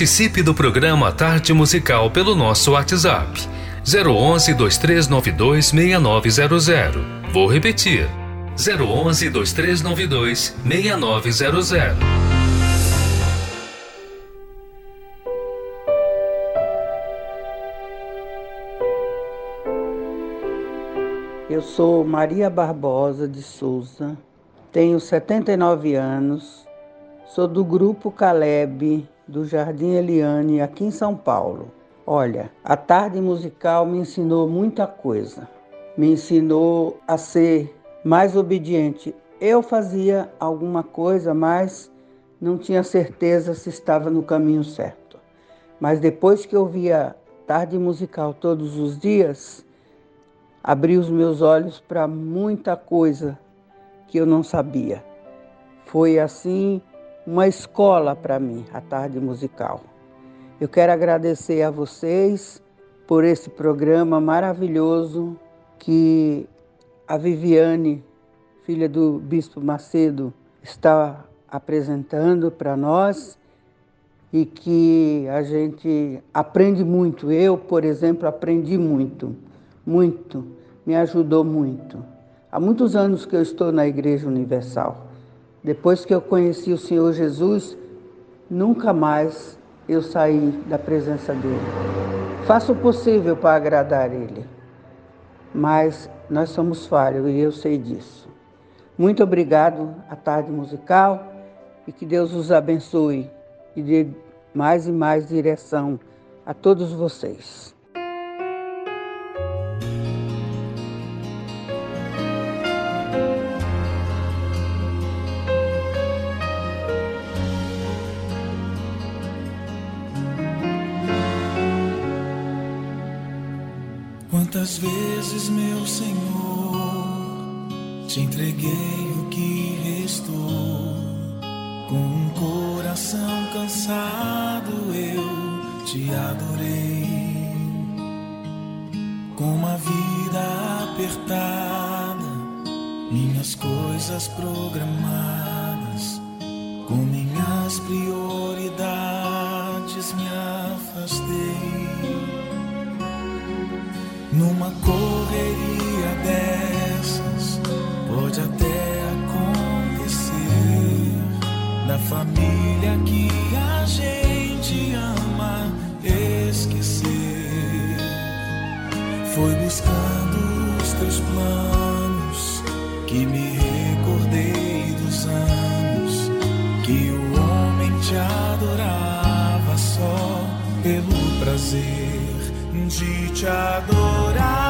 Participe do programa Tarde Musical pelo nosso WhatsApp 011 2392 6900. Vou repetir. 011 2392 6900. Eu sou Maria Barbosa de Souza, tenho 79 anos, sou do grupo Caleb do Jardim Eliane, aqui em São Paulo. Olha, a tarde musical me ensinou muita coisa. Me ensinou a ser mais obediente. Eu fazia alguma coisa, mas não tinha certeza se estava no caminho certo. Mas depois que eu via tarde musical todos os dias, abri os meus olhos para muita coisa que eu não sabia. Foi assim uma escola para mim, a tarde musical. Eu quero agradecer a vocês por esse programa maravilhoso que a Viviane, filha do Bispo Macedo, está apresentando para nós e que a gente aprende muito. Eu, por exemplo, aprendi muito, muito, me ajudou muito. Há muitos anos que eu estou na Igreja Universal. Depois que eu conheci o Senhor Jesus, nunca mais eu saí da presença dele. Faço o possível para agradar ele, mas nós somos falhos e eu sei disso. Muito obrigado à tarde musical e que Deus os abençoe e dê mais e mais direção a todos vocês. Quantas vezes, meu Senhor, te entreguei o que restou. Com um coração cansado eu te adorei. Com uma vida apertada, minhas coisas programadas, com minhas prioridades me afastei numa correria dessas, pode até acontecer da família que a gente ama esquecer. Foi buscando os teus planos que me recordei dos anos que o homem te adorava só pelo prazer de te adorar.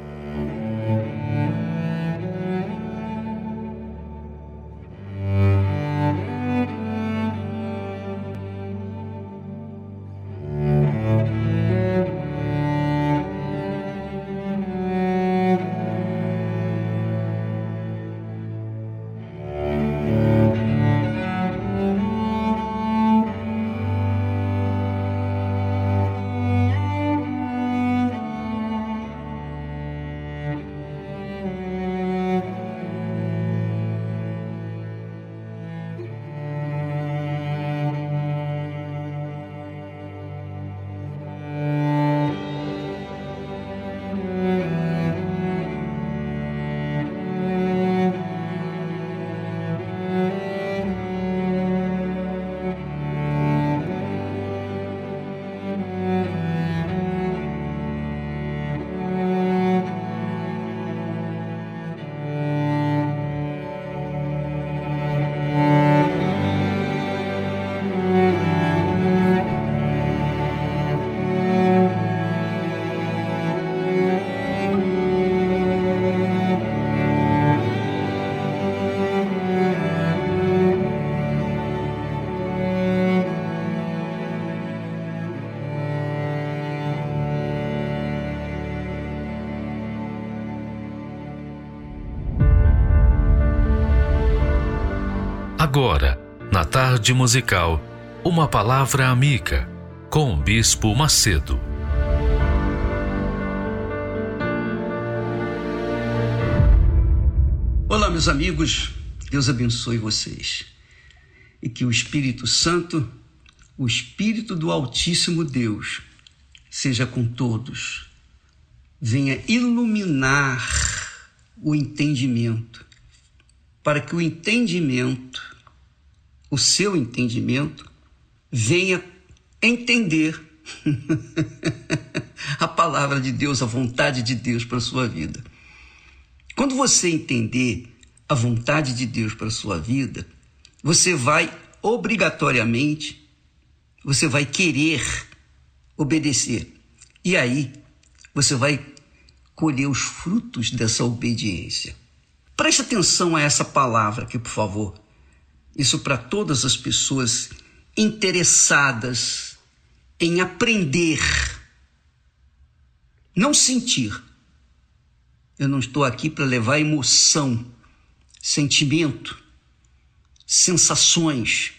Tarde musical, uma palavra amiga com o Bispo Macedo. Olá, meus amigos, Deus abençoe vocês. E que o Espírito Santo, o Espírito do Altíssimo Deus, seja com todos. Venha iluminar o entendimento, para que o entendimento, o seu entendimento, venha entender a palavra de Deus, a vontade de Deus para a sua vida. Quando você entender a vontade de Deus para a sua vida, você vai obrigatoriamente, você vai querer obedecer. E aí, você vai colher os frutos dessa obediência. Preste atenção a essa palavra aqui, por favor. Isso para todas as pessoas interessadas em aprender, não sentir. Eu não estou aqui para levar emoção, sentimento, sensações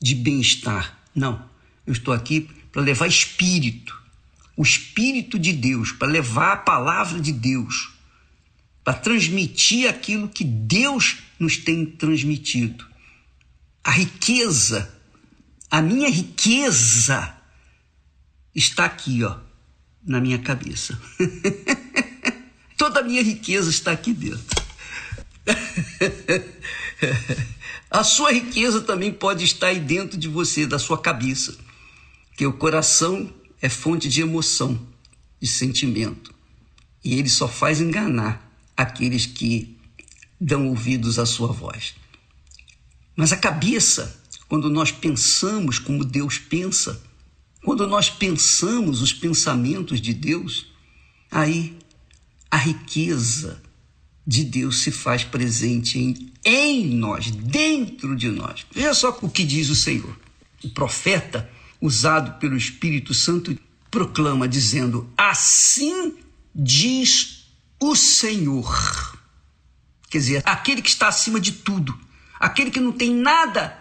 de bem-estar. Não. Eu estou aqui para levar espírito, o espírito de Deus, para levar a palavra de Deus, para transmitir aquilo que Deus nos tem transmitido. A riqueza, a minha riqueza está aqui, ó, na minha cabeça. Toda a minha riqueza está aqui dentro. a sua riqueza também pode estar aí dentro de você, da sua cabeça. Que o coração é fonte de emoção, de sentimento. E ele só faz enganar aqueles que dão ouvidos à sua voz. Mas a cabeça, quando nós pensamos como Deus pensa, quando nós pensamos os pensamentos de Deus, aí a riqueza de Deus se faz presente em, em nós, dentro de nós. Veja só o que diz o Senhor. O profeta, usado pelo Espírito Santo, proclama dizendo: Assim diz o Senhor. Quer dizer, aquele que está acima de tudo, aquele que não tem nada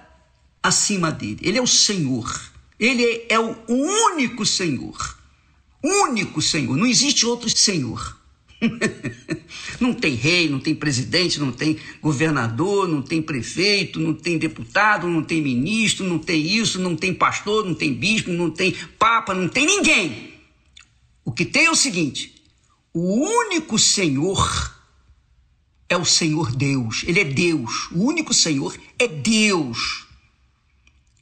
acima dele. Ele é o Senhor. Ele é o único Senhor. Único Senhor. Não existe outro Senhor. não tem rei, não tem presidente, não tem governador, não tem prefeito, não tem deputado, não tem ministro, não tem isso, não tem pastor, não tem bispo, não tem papa, não tem ninguém. O que tem é o seguinte: o único Senhor é o Senhor Deus. Ele é Deus. O único Senhor é Deus.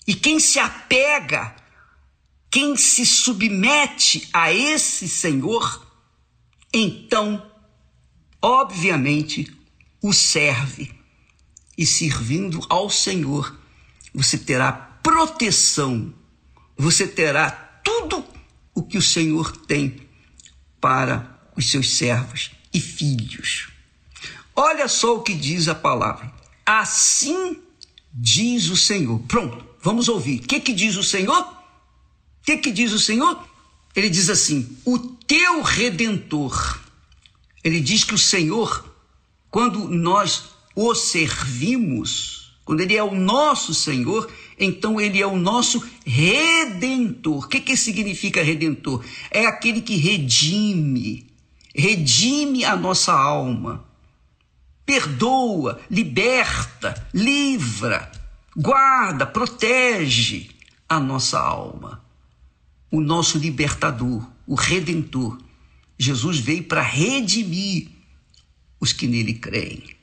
E quem se apega, quem se submete a esse Senhor, então, obviamente, o serve. E servindo ao Senhor, você terá proteção, você terá tudo o que o Senhor tem para os seus servos e filhos. Olha só o que diz a palavra. Assim diz o Senhor. Pronto, vamos ouvir. O que, que diz o Senhor? O que, que diz o Senhor? Ele diz assim: O teu redentor. Ele diz que o Senhor, quando nós o servimos, quando ele é o nosso Senhor, então ele é o nosso redentor. O que, que significa redentor? É aquele que redime, redime a nossa alma, perdoa, liberta, livra, guarda, protege a nossa alma o nosso libertador, o redentor. Jesus veio para redimir os que nele creem.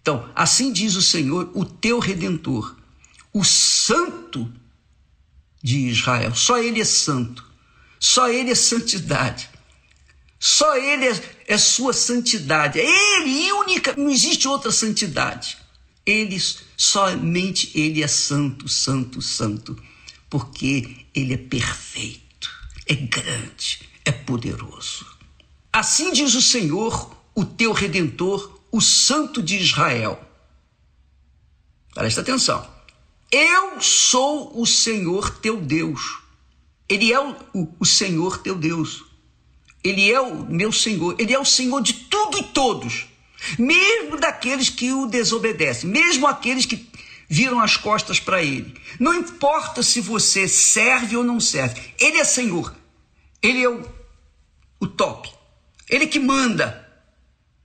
Então, assim diz o Senhor, o teu redentor, o santo de Israel. Só ele é santo. Só ele é santidade. Só ele é, é sua santidade. É ele única, não existe outra santidade. Ele somente ele é santo, santo, santo, porque ele é perfeito é grande, é poderoso. Assim diz o Senhor, o teu redentor, o Santo de Israel. Presta atenção. Eu sou o Senhor teu Deus. Ele é o, o, o, Senhor teu Deus. Ele é o meu Senhor. Ele é o Senhor de tudo e todos. Mesmo daqueles que o desobedecem, mesmo aqueles que viram as costas para ele. Não importa se você serve ou não serve, ele é Senhor. Ele é o, o top. Ele que manda.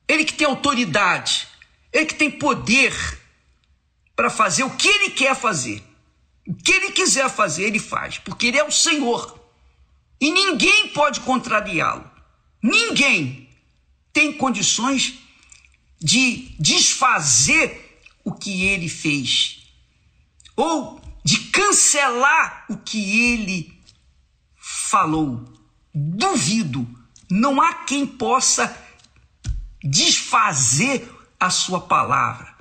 Ele que tem autoridade. Ele que tem poder para fazer o que ele quer fazer. O que ele quiser fazer, ele faz, porque ele é o Senhor. E ninguém pode contrariá-lo. Ninguém tem condições de desfazer o que ele fez, ou de cancelar o que ele falou. Duvido, não há quem possa desfazer a sua palavra,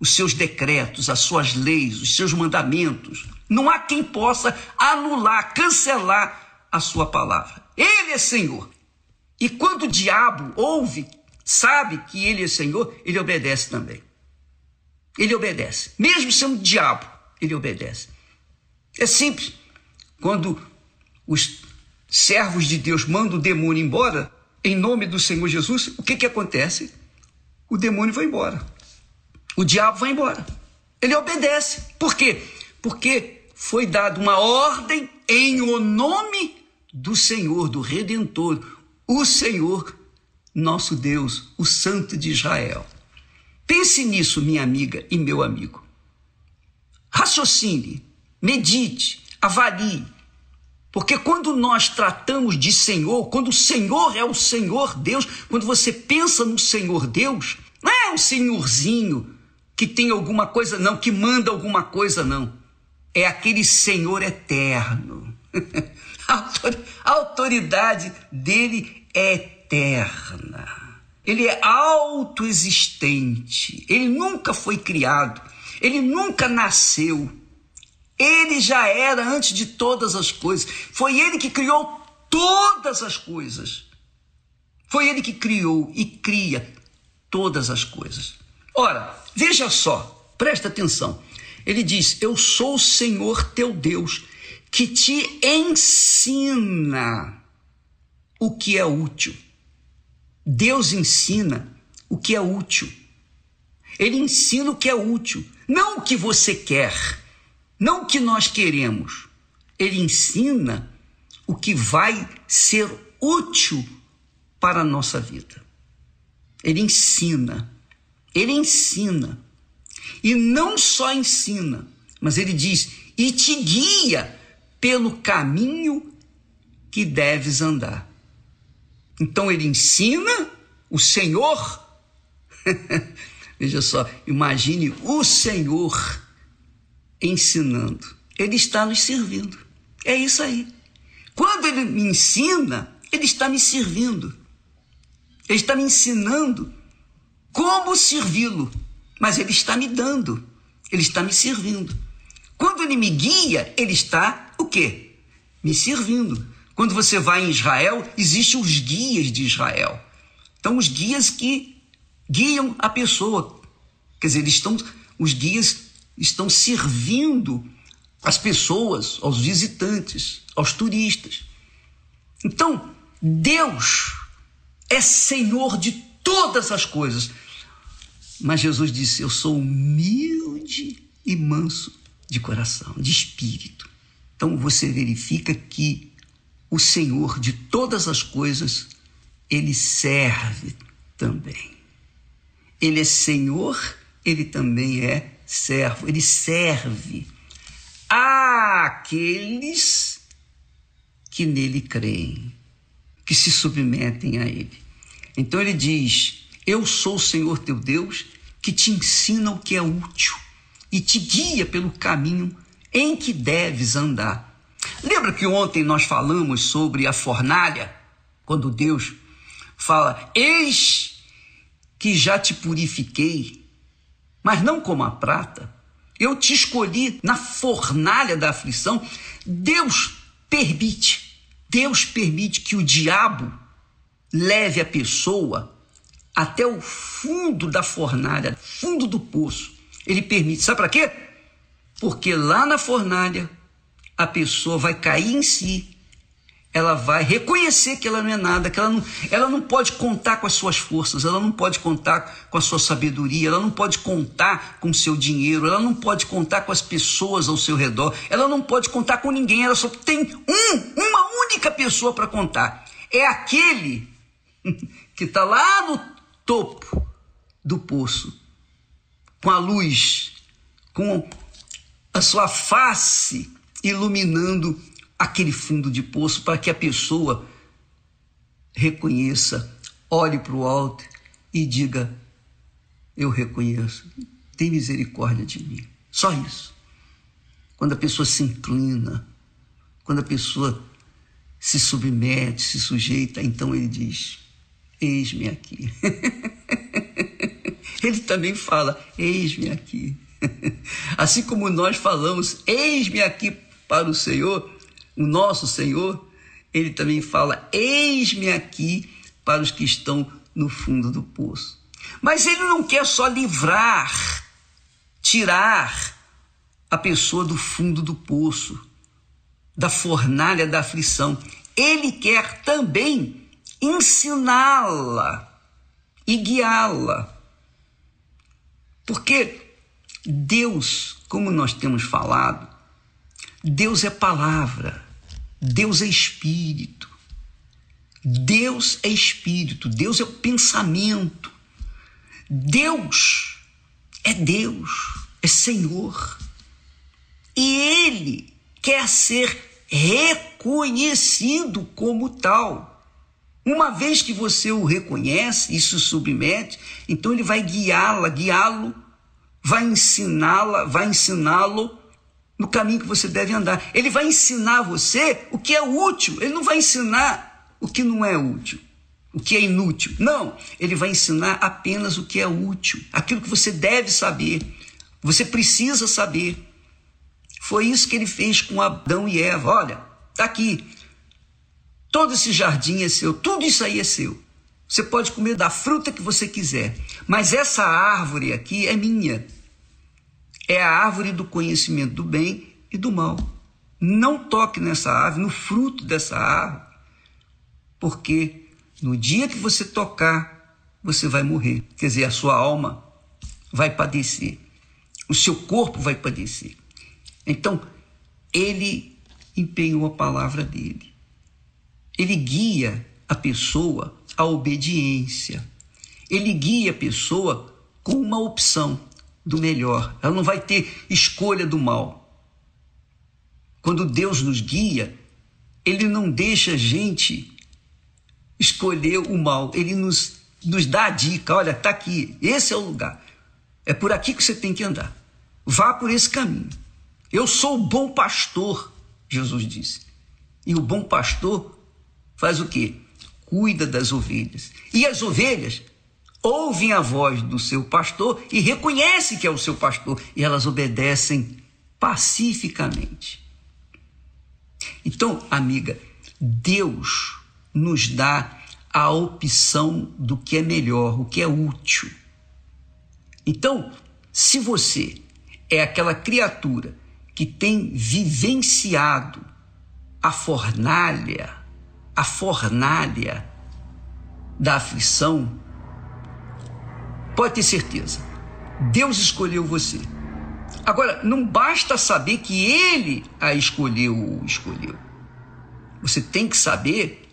os seus decretos, as suas leis, os seus mandamentos. Não há quem possa anular, cancelar a sua palavra. Ele é Senhor. E quando o diabo ouve, sabe que ele é Senhor, ele obedece também. Ele obedece. Mesmo sendo diabo, ele obedece. É simples. Quando os servos de Deus mandam o demônio embora, em nome do Senhor Jesus, o que, que acontece? O demônio vai embora. O diabo vai embora. Ele obedece. Por quê? Porque foi dada uma ordem em o nome do Senhor, do Redentor, o Senhor, nosso Deus, o Santo de Israel. Pense nisso, minha amiga e meu amigo. Raciocine, medite, avalie. Porque quando nós tratamos de Senhor, quando o Senhor é o Senhor Deus, quando você pensa no Senhor Deus, não é um senhorzinho que tem alguma coisa, não, que manda alguma coisa, não. É aquele Senhor eterno. A autoridade dele é eterna. Ele é autoexistente. Ele nunca foi criado. Ele nunca nasceu. Ele já era antes de todas as coisas. Foi ele que criou todas as coisas. Foi ele que criou e cria todas as coisas. Ora, veja só, presta atenção. Ele diz: Eu sou o Senhor teu Deus, que te ensina o que é útil. Deus ensina o que é útil. Ele ensina o que é útil, não o que você quer, não o que nós queremos. Ele ensina o que vai ser útil para a nossa vida. Ele ensina. Ele ensina. E não só ensina, mas ele diz: e te guia pelo caminho que deves andar. Então ele ensina o Senhor. Veja só, imagine o Senhor ensinando. Ele está nos servindo. É isso aí. Quando ele me ensina, ele está me servindo. Ele está me ensinando como servi-lo, mas ele está me dando, ele está me servindo. Quando ele me guia, ele está o quê? Me servindo. Quando você vai em Israel, existem os guias de Israel. Então, os guias que guiam a pessoa. Quer dizer, eles estão, os guias estão servindo as pessoas, aos visitantes, aos turistas. Então, Deus é Senhor de todas as coisas. Mas Jesus disse: Eu sou humilde e manso de coração, de espírito. Então você verifica que o Senhor de todas as coisas, ele serve também. Ele é Senhor, ele também é servo, ele serve àqueles que nele creem, que se submetem a ele. Então ele diz: Eu sou o Senhor teu Deus que te ensina o que é útil e te guia pelo caminho em que deves andar. Lembra que ontem nós falamos sobre a fornalha? Quando Deus fala: Eis que já te purifiquei, mas não como a prata. Eu te escolhi na fornalha da aflição. Deus permite, Deus permite que o diabo leve a pessoa até o fundo da fornalha, fundo do poço. Ele permite, sabe para quê? Porque lá na fornalha a pessoa vai cair em si, ela vai reconhecer que ela não é nada, que ela não, ela não pode contar com as suas forças, ela não pode contar com a sua sabedoria, ela não pode contar com o seu dinheiro, ela não pode contar com as pessoas ao seu redor, ela não pode contar com ninguém, ela só tem um, uma única pessoa para contar. É aquele que está lá no topo do poço, com a luz, com a sua face iluminando aquele fundo de poço para que a pessoa reconheça, olhe para o alto e diga: eu reconheço. Tem misericórdia de mim. Só isso. Quando a pessoa se inclina, quando a pessoa se submete, se sujeita, então ele diz: Eis-me aqui. ele também fala: Eis-me aqui. Assim como nós falamos: Eis-me aqui para o Senhor, o nosso Senhor, ele também fala: Eis-me aqui para os que estão no fundo do poço. Mas ele não quer só livrar, tirar a pessoa do fundo do poço, da fornalha da aflição. Ele quer também ensiná-la e guiá-la. Porque Deus, como nós temos falado, Deus é palavra, Deus é espírito. Deus é espírito, Deus é o pensamento. Deus é Deus, é Senhor. E Ele quer ser reconhecido como tal. Uma vez que você o reconhece e se submete, então ele vai guiá-la, guiá-lo, vai ensiná-la, vai ensiná-lo no caminho que você deve andar. Ele vai ensinar você o que é útil, ele não vai ensinar o que não é útil, o que é inútil. Não, ele vai ensinar apenas o que é útil, aquilo que você deve saber, você precisa saber. Foi isso que ele fez com Adão e Eva. Olha, está aqui. Todo esse jardim é seu, tudo isso aí é seu. Você pode comer da fruta que você quiser, mas essa árvore aqui é minha é a árvore do conhecimento do bem e do mal. Não toque nessa árvore, no fruto dessa árvore, porque no dia que você tocar, você vai morrer. Quer dizer, a sua alma vai padecer, o seu corpo vai padecer. Então, ele empenhou a palavra dele. Ele guia a pessoa à obediência. Ele guia a pessoa com uma opção do melhor, ela não vai ter escolha do mal. Quando Deus nos guia, Ele não deixa a gente escolher o mal, Ele nos, nos dá a dica: olha, está aqui, esse é o lugar, é por aqui que você tem que andar, vá por esse caminho. Eu sou o bom pastor, Jesus disse. E o bom pastor faz o quê? Cuida das ovelhas. E as ovelhas ouvem a voz do seu pastor e reconhecem que é o seu pastor e elas obedecem pacificamente. Então, amiga, Deus nos dá a opção do que é melhor, o que é útil. Então, se você é aquela criatura que tem vivenciado a fornalha, a fornalha da aflição, Pode ter certeza. Deus escolheu você. Agora, não basta saber que Ele a escolheu ou escolheu. Você tem que saber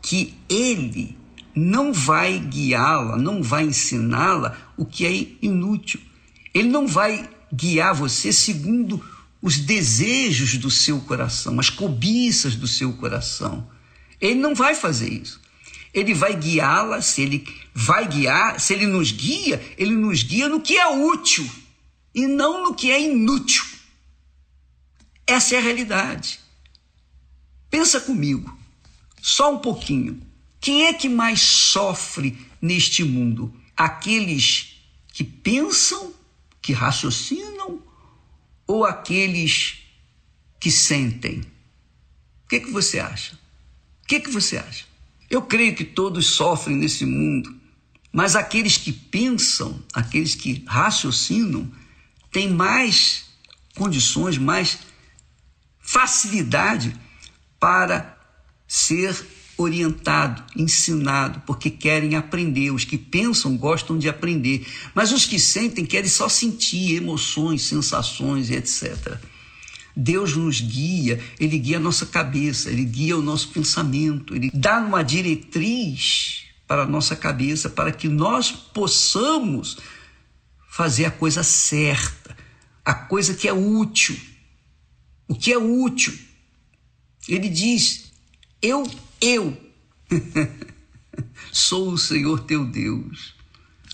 que Ele não vai guiá-la, não vai ensiná-la o que é inútil. Ele não vai guiar você segundo os desejos do seu coração, as cobiças do seu coração. Ele não vai fazer isso. Ele vai guiá-la, se ele vai guiar, se ele nos guia, ele nos guia no que é útil e não no que é inútil. Essa é a realidade. Pensa comigo, só um pouquinho. Quem é que mais sofre neste mundo? Aqueles que pensam, que raciocinam ou aqueles que sentem? O que, é que você acha? O que, é que você acha? Eu creio que todos sofrem nesse mundo, mas aqueles que pensam, aqueles que raciocinam, têm mais condições, mais facilidade para ser orientado, ensinado, porque querem aprender. Os que pensam gostam de aprender, mas os que sentem querem só sentir emoções, sensações e etc. Deus nos guia, Ele guia a nossa cabeça, Ele guia o nosso pensamento, Ele dá uma diretriz para a nossa cabeça para que nós possamos fazer a coisa certa, a coisa que é útil. O que é útil? Ele diz: Eu, eu sou o Senhor teu Deus.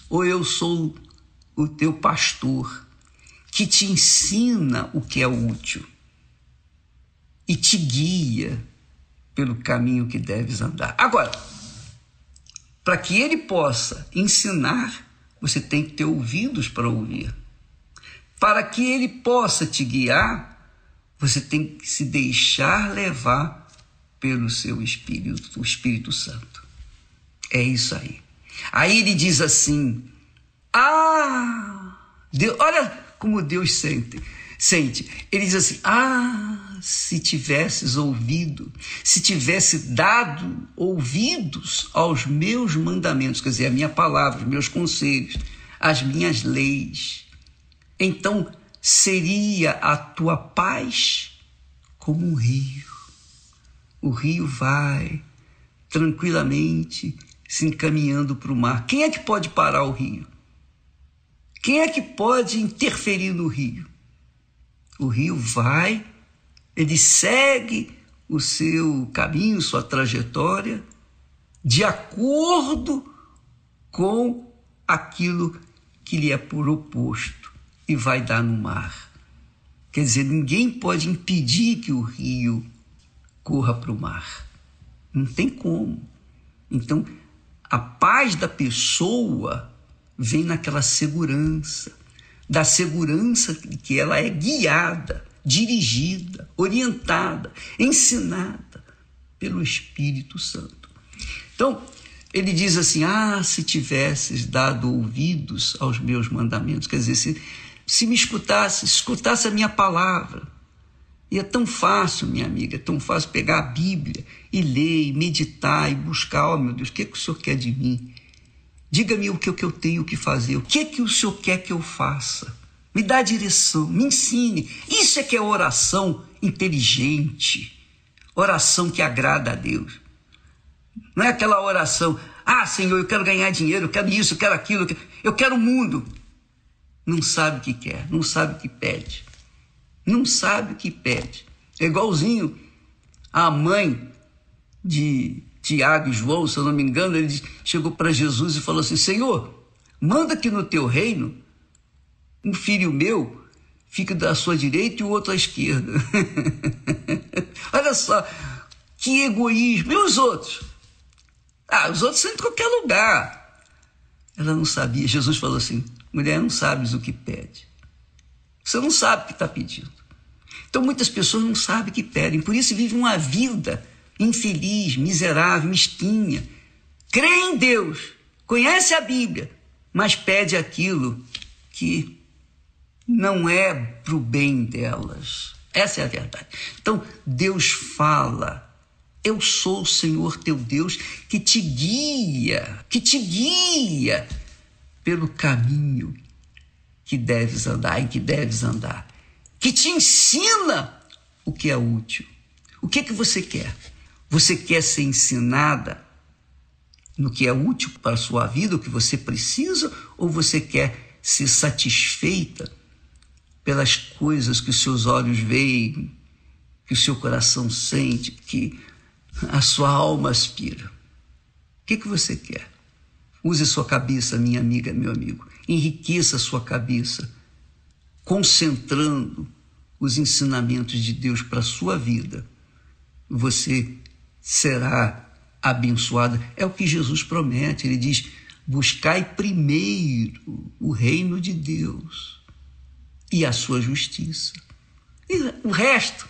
ou eu sou o teu pastor que te ensina o que é útil e te guia pelo caminho que deves andar. Agora, para que ele possa ensinar, você tem que ter ouvidos para ouvir. Para que ele possa te guiar, você tem que se deixar levar pelo seu Espírito, o Espírito Santo. É isso aí. Aí ele diz assim: Ah, Deus, olha como Deus sente. Sente. Ele diz assim: Ah, se tivesses ouvido, se tivesse dado ouvidos aos meus mandamentos, quer dizer, a minha palavra, os meus conselhos, as minhas leis, então seria a tua paz como um rio. O rio vai tranquilamente se encaminhando para o mar. Quem é que pode parar o rio? Quem é que pode interferir no rio? O rio vai, ele segue o seu caminho, sua trajetória, de acordo com aquilo que lhe é por oposto e vai dar no mar. Quer dizer, ninguém pode impedir que o rio corra para o mar. Não tem como. Então, a paz da pessoa vem naquela segurança, da segurança que ela é guiada, dirigida, orientada, ensinada pelo Espírito Santo. Então, ele diz assim: Ah, se tivesses dado ouvidos aos meus mandamentos, quer dizer, se, se me escutasse, escutasse a minha palavra. E é tão fácil, minha amiga, é tão fácil pegar a Bíblia e ler, e meditar e buscar, oh meu Deus, o que, é que o Senhor quer de mim? Diga-me o que, que eu tenho que fazer, o que, é que o Senhor quer que eu faça? Me dá direção, me ensine. Isso é que é oração inteligente, oração que agrada a Deus. Não é aquela oração, ah, Senhor, eu quero ganhar dinheiro, eu quero isso, eu quero aquilo, eu quero o mundo. Não sabe o que quer, não sabe o que pede. Não sabe o que pede. É igualzinho a mãe de Tiago e João, se eu não me engano, ele chegou para Jesus e falou assim: Senhor, manda que no teu reino um filho meu fique da sua direita e o outro à esquerda. Olha só, que egoísmo. E os outros? Ah, os outros são em qualquer lugar. Ela não sabia. Jesus falou assim: mulher, não sabes o que pede. Você não sabe o que está pedindo. Então muitas pessoas não sabem que pedem, por isso vivem uma vida infeliz, miserável, mesquinha. Crê em Deus, conhece a Bíblia, mas pede aquilo que não é para o bem delas. Essa é a verdade. Então, Deus fala. Eu sou o Senhor teu Deus que te guia, que te guia pelo caminho que deves andar, em que deves andar, que te ensina o que é útil. O que é que você quer? Você quer ser ensinada no que é útil para a sua vida, o que você precisa, ou você quer ser satisfeita pelas coisas que os seus olhos veem, que o seu coração sente, que a sua alma aspira? O que, que você quer? Use sua cabeça, minha amiga, meu amigo. Enriqueça sua cabeça, concentrando os ensinamentos de Deus para a sua vida. Você será abençoada. É o que Jesus promete. Ele diz: buscai primeiro o reino de Deus e a sua justiça. E o resto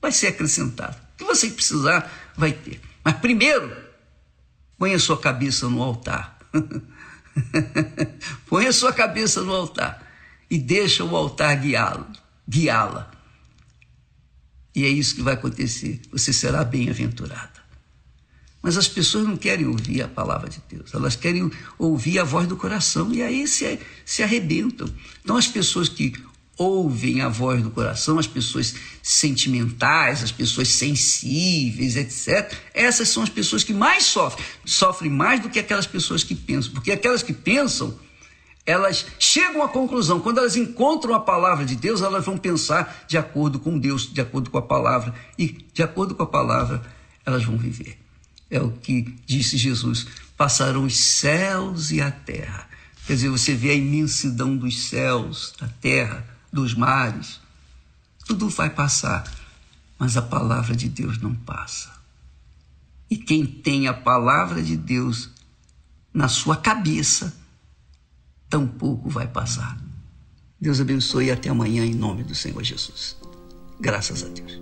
vai ser acrescentado. O que você precisar, vai ter. Mas primeiro, ponha sua cabeça no altar. ponha sua cabeça no altar e deixa o altar guiá-lo, guiá-la. E é isso que vai acontecer. Você será bem-aventurada. Mas as pessoas não querem ouvir a palavra de Deus, elas querem ouvir a voz do coração e aí se, se arrebentam. Então, as pessoas que ouvem a voz do coração, as pessoas sentimentais, as pessoas sensíveis, etc., essas são as pessoas que mais sofrem. Sofrem mais do que aquelas pessoas que pensam, porque aquelas que pensam elas chegam à conclusão, quando elas encontram a palavra de Deus, elas vão pensar de acordo com Deus, de acordo com a palavra, e de acordo com a palavra, elas vão viver. É o que disse Jesus: passarão os céus e a terra, Quer dizer, você vê a imensidão dos céus, da terra, dos mares. Tudo vai passar, mas a palavra de Deus não passa. E quem tem a palavra de Deus na sua cabeça, tampouco vai passar. Deus abençoe e até amanhã em nome do Senhor Jesus. Graças a Deus.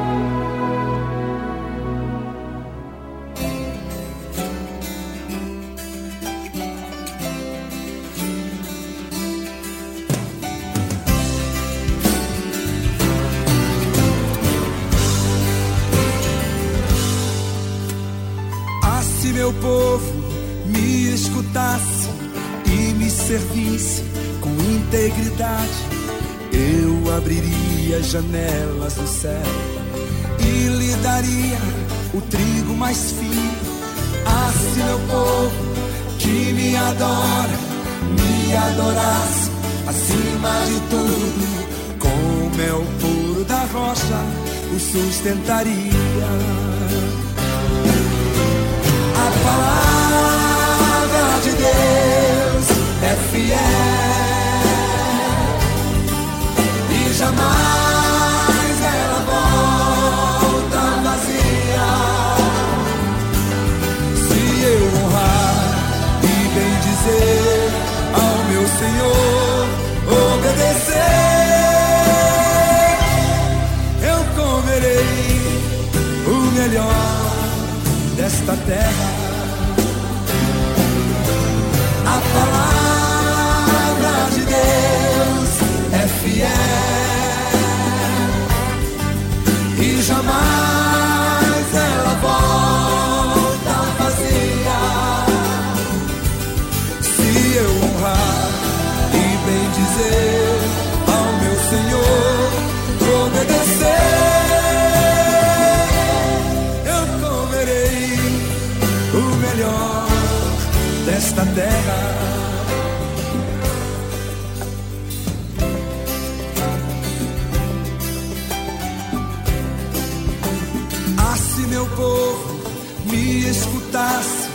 Me adorasse acima de tudo, com o mel puro da rocha o sustentaria. A palavra de Deus é fiel e jamais desta terra. A palavra de Deus é fiel e jamais ela volta vazia. Se eu honrar e bem dizer ao meu Senhor, obedecer. Desta terra. Ah, se meu povo me escutasse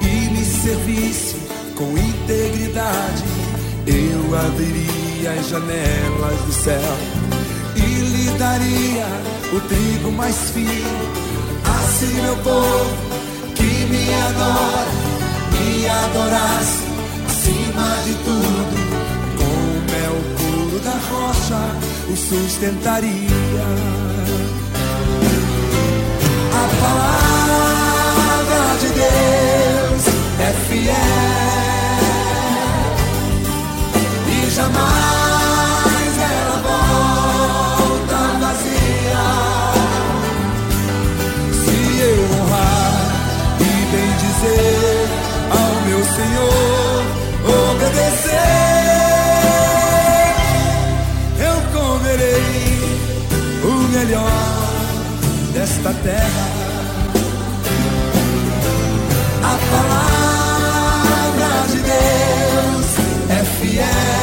e me servisse com integridade, eu abriria as janelas do céu e lhe daria o trigo mais fino. Assim meu povo que me adora, adorasse acima de tudo, com mel puro da rocha o sustentaria. A palavra de Deus desta terra. A palavra de Deus é fiel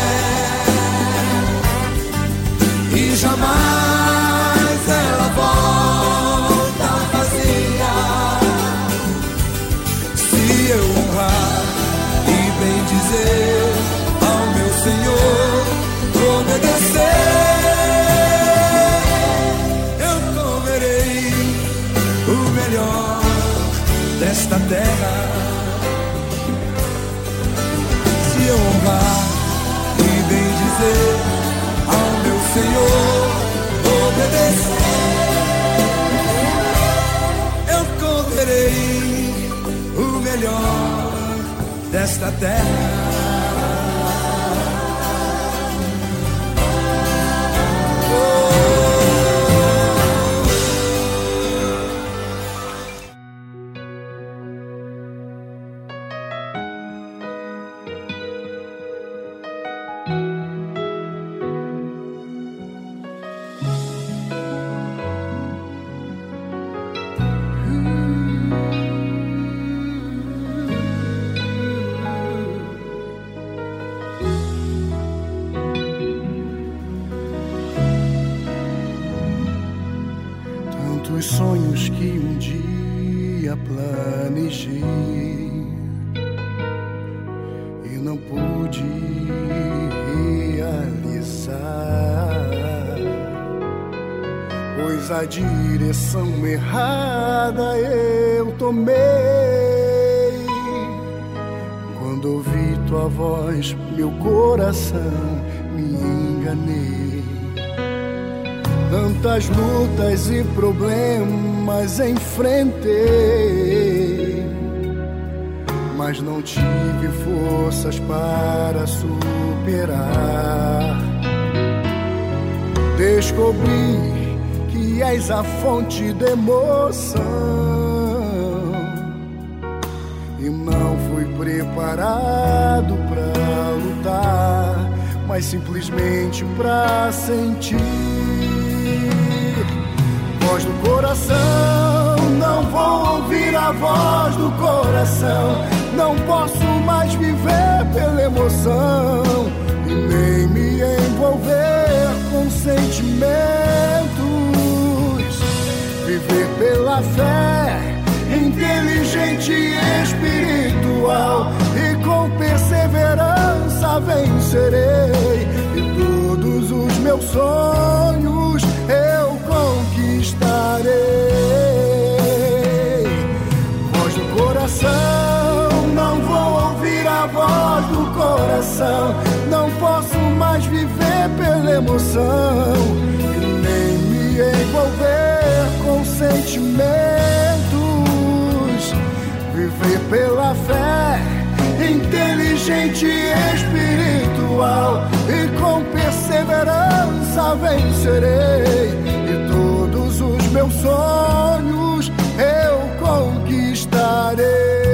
melhor desta terra. Pois a direção errada eu tomei. Quando ouvi tua voz, meu coração me enganei. Tantas lutas e problemas enfrentei, mas não tive forças para superar. Descobri és a fonte de emoção e não fui preparado para lutar, mas simplesmente para sentir voz do coração. Não vou ouvir a voz do coração. Não posso mais viver pela emoção e nem me envolver com sentimentos. Pela fé, inteligente e espiritual. E com perseverança vencerei. E todos os meus sonhos eu conquistarei. Voz do coração, não vou ouvir a voz do coração. Não posso mais viver pela emoção sentimentos. Viver pela fé, inteligente e espiritual. E com perseverança vencerei. E todos os meus sonhos eu conquistarei.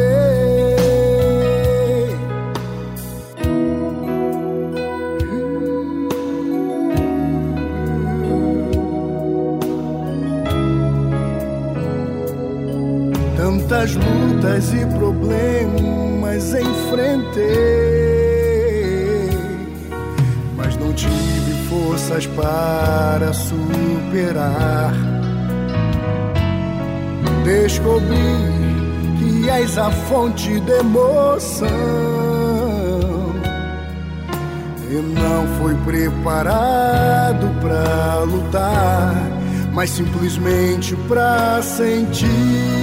Lutas e problemas enfrentei, mas não tive forças para superar. Descobri que és a fonte de emoção. E não fui preparado para lutar, mas simplesmente para sentir.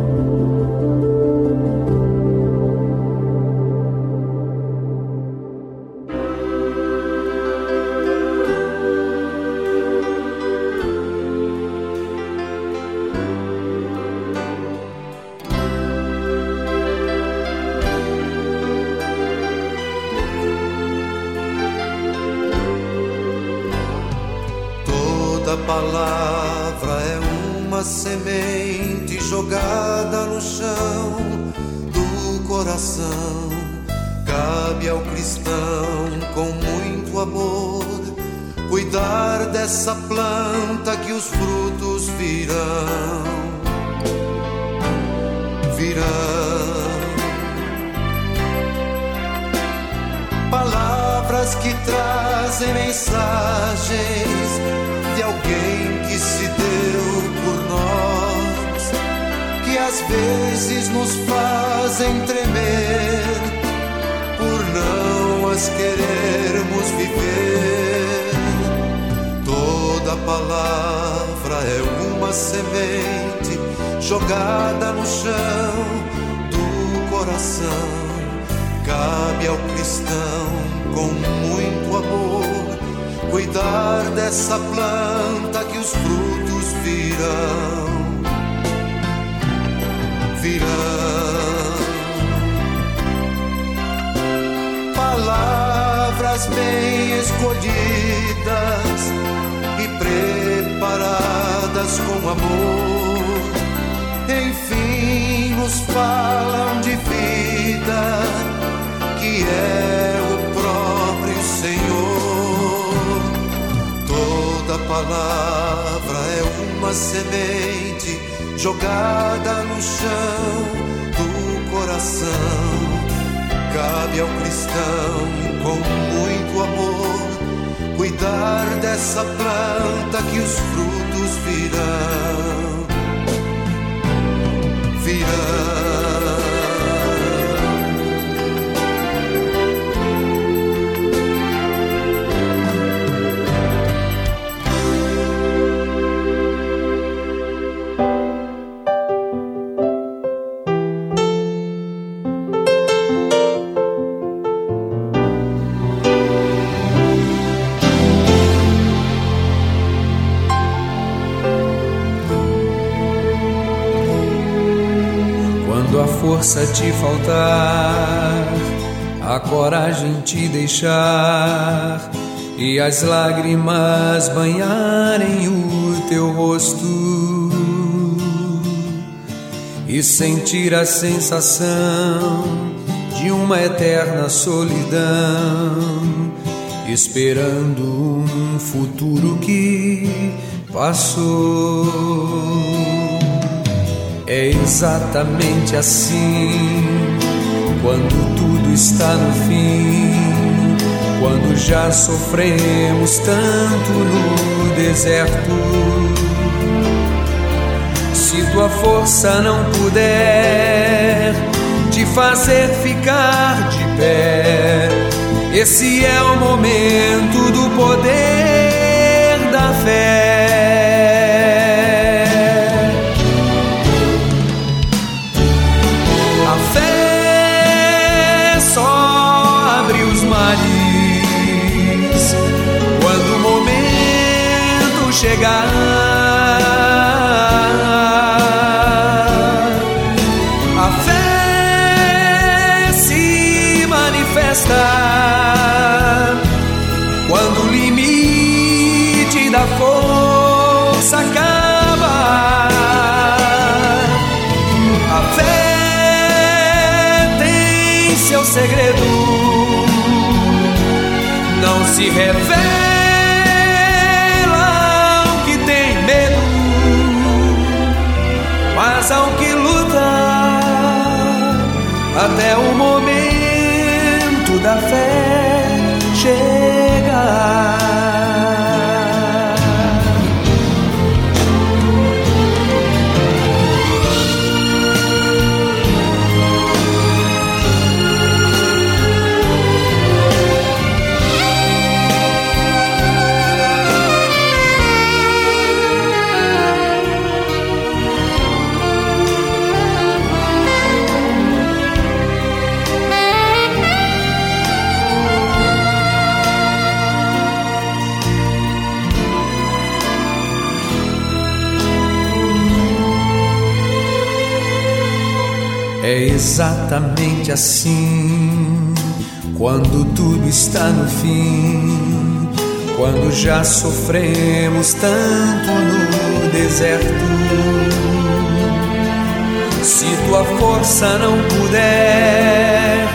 Cabe ao cristão com muito amor cuidar dessa planta que os frutos virão. Virão. Palavras que trazem mensagens de alguém que se deu por nós, às vezes nos fazem tremer por não as querermos viver. Toda palavra é uma semente jogada no chão do coração. Cabe ao cristão com muito amor cuidar dessa planta que os frutos virão. Virão palavras bem escolhidas e preparadas com amor. Enfim, nos falam de vida que é o próprio Senhor. Toda palavra é uma semente jogada no chão do coração. Cabe ao cristão com muito amor cuidar dessa planta que os frutos virão. Virão. Te faltar, a coragem te deixar e as lágrimas banharem o teu rosto e sentir a sensação de uma eterna solidão, esperando um futuro que passou. É exatamente assim quando tudo está no fim, quando já sofremos tanto no deserto. Se tua força não puder te fazer ficar de pé, esse é o momento do poder da fé. chegar. A fé se manifesta quando o limite da força acaba. A fé tem seu segredo, não se revela. Exatamente assim quando tudo está no fim, quando já sofremos tanto no deserto. Se tua força não puder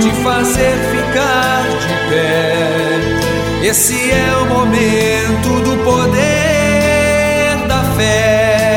te fazer ficar de pé, esse é o momento do poder da fé.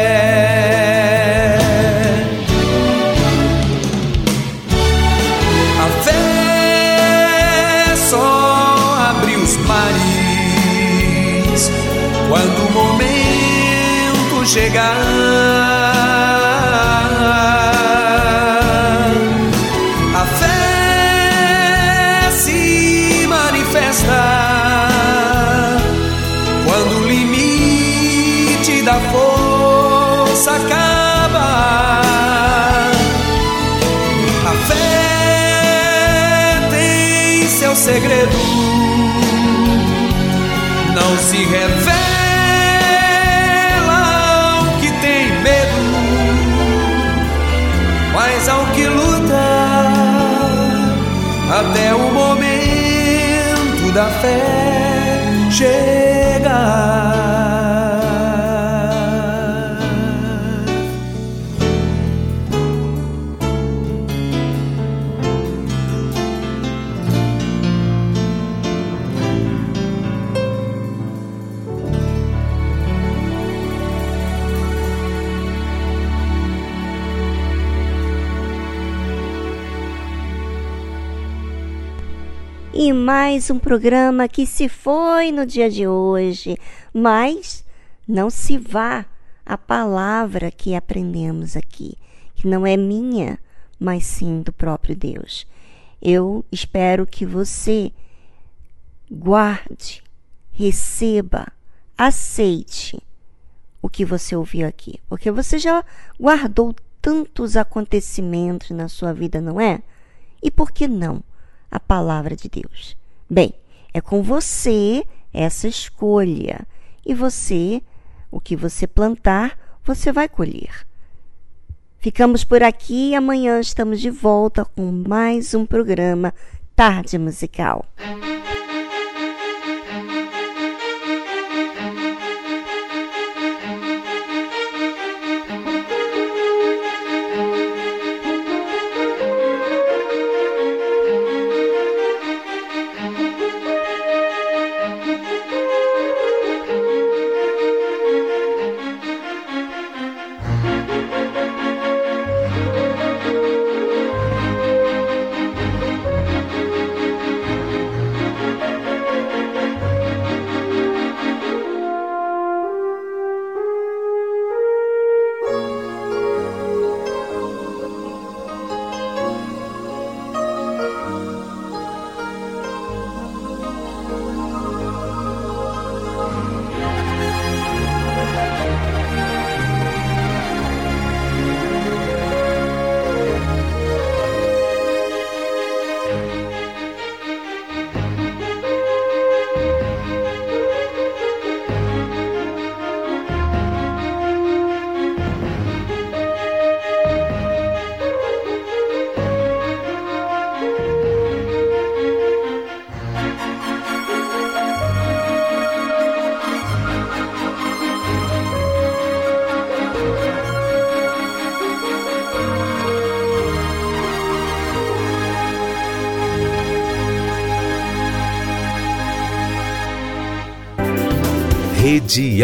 Se revela ao que tem medo, mas ao que luta até o momento da fé chegar. Mais um programa que se foi no dia de hoje, mas não se vá a palavra que aprendemos aqui, que não é minha, mas sim do próprio Deus. Eu espero que você guarde, receba, aceite o que você ouviu aqui, porque você já guardou tantos acontecimentos na sua vida, não é? E por que não a palavra de Deus? Bem, é com você essa escolha. E você, o que você plantar, você vai colher. Ficamos por aqui e amanhã estamos de volta com mais um programa Tarde Musical.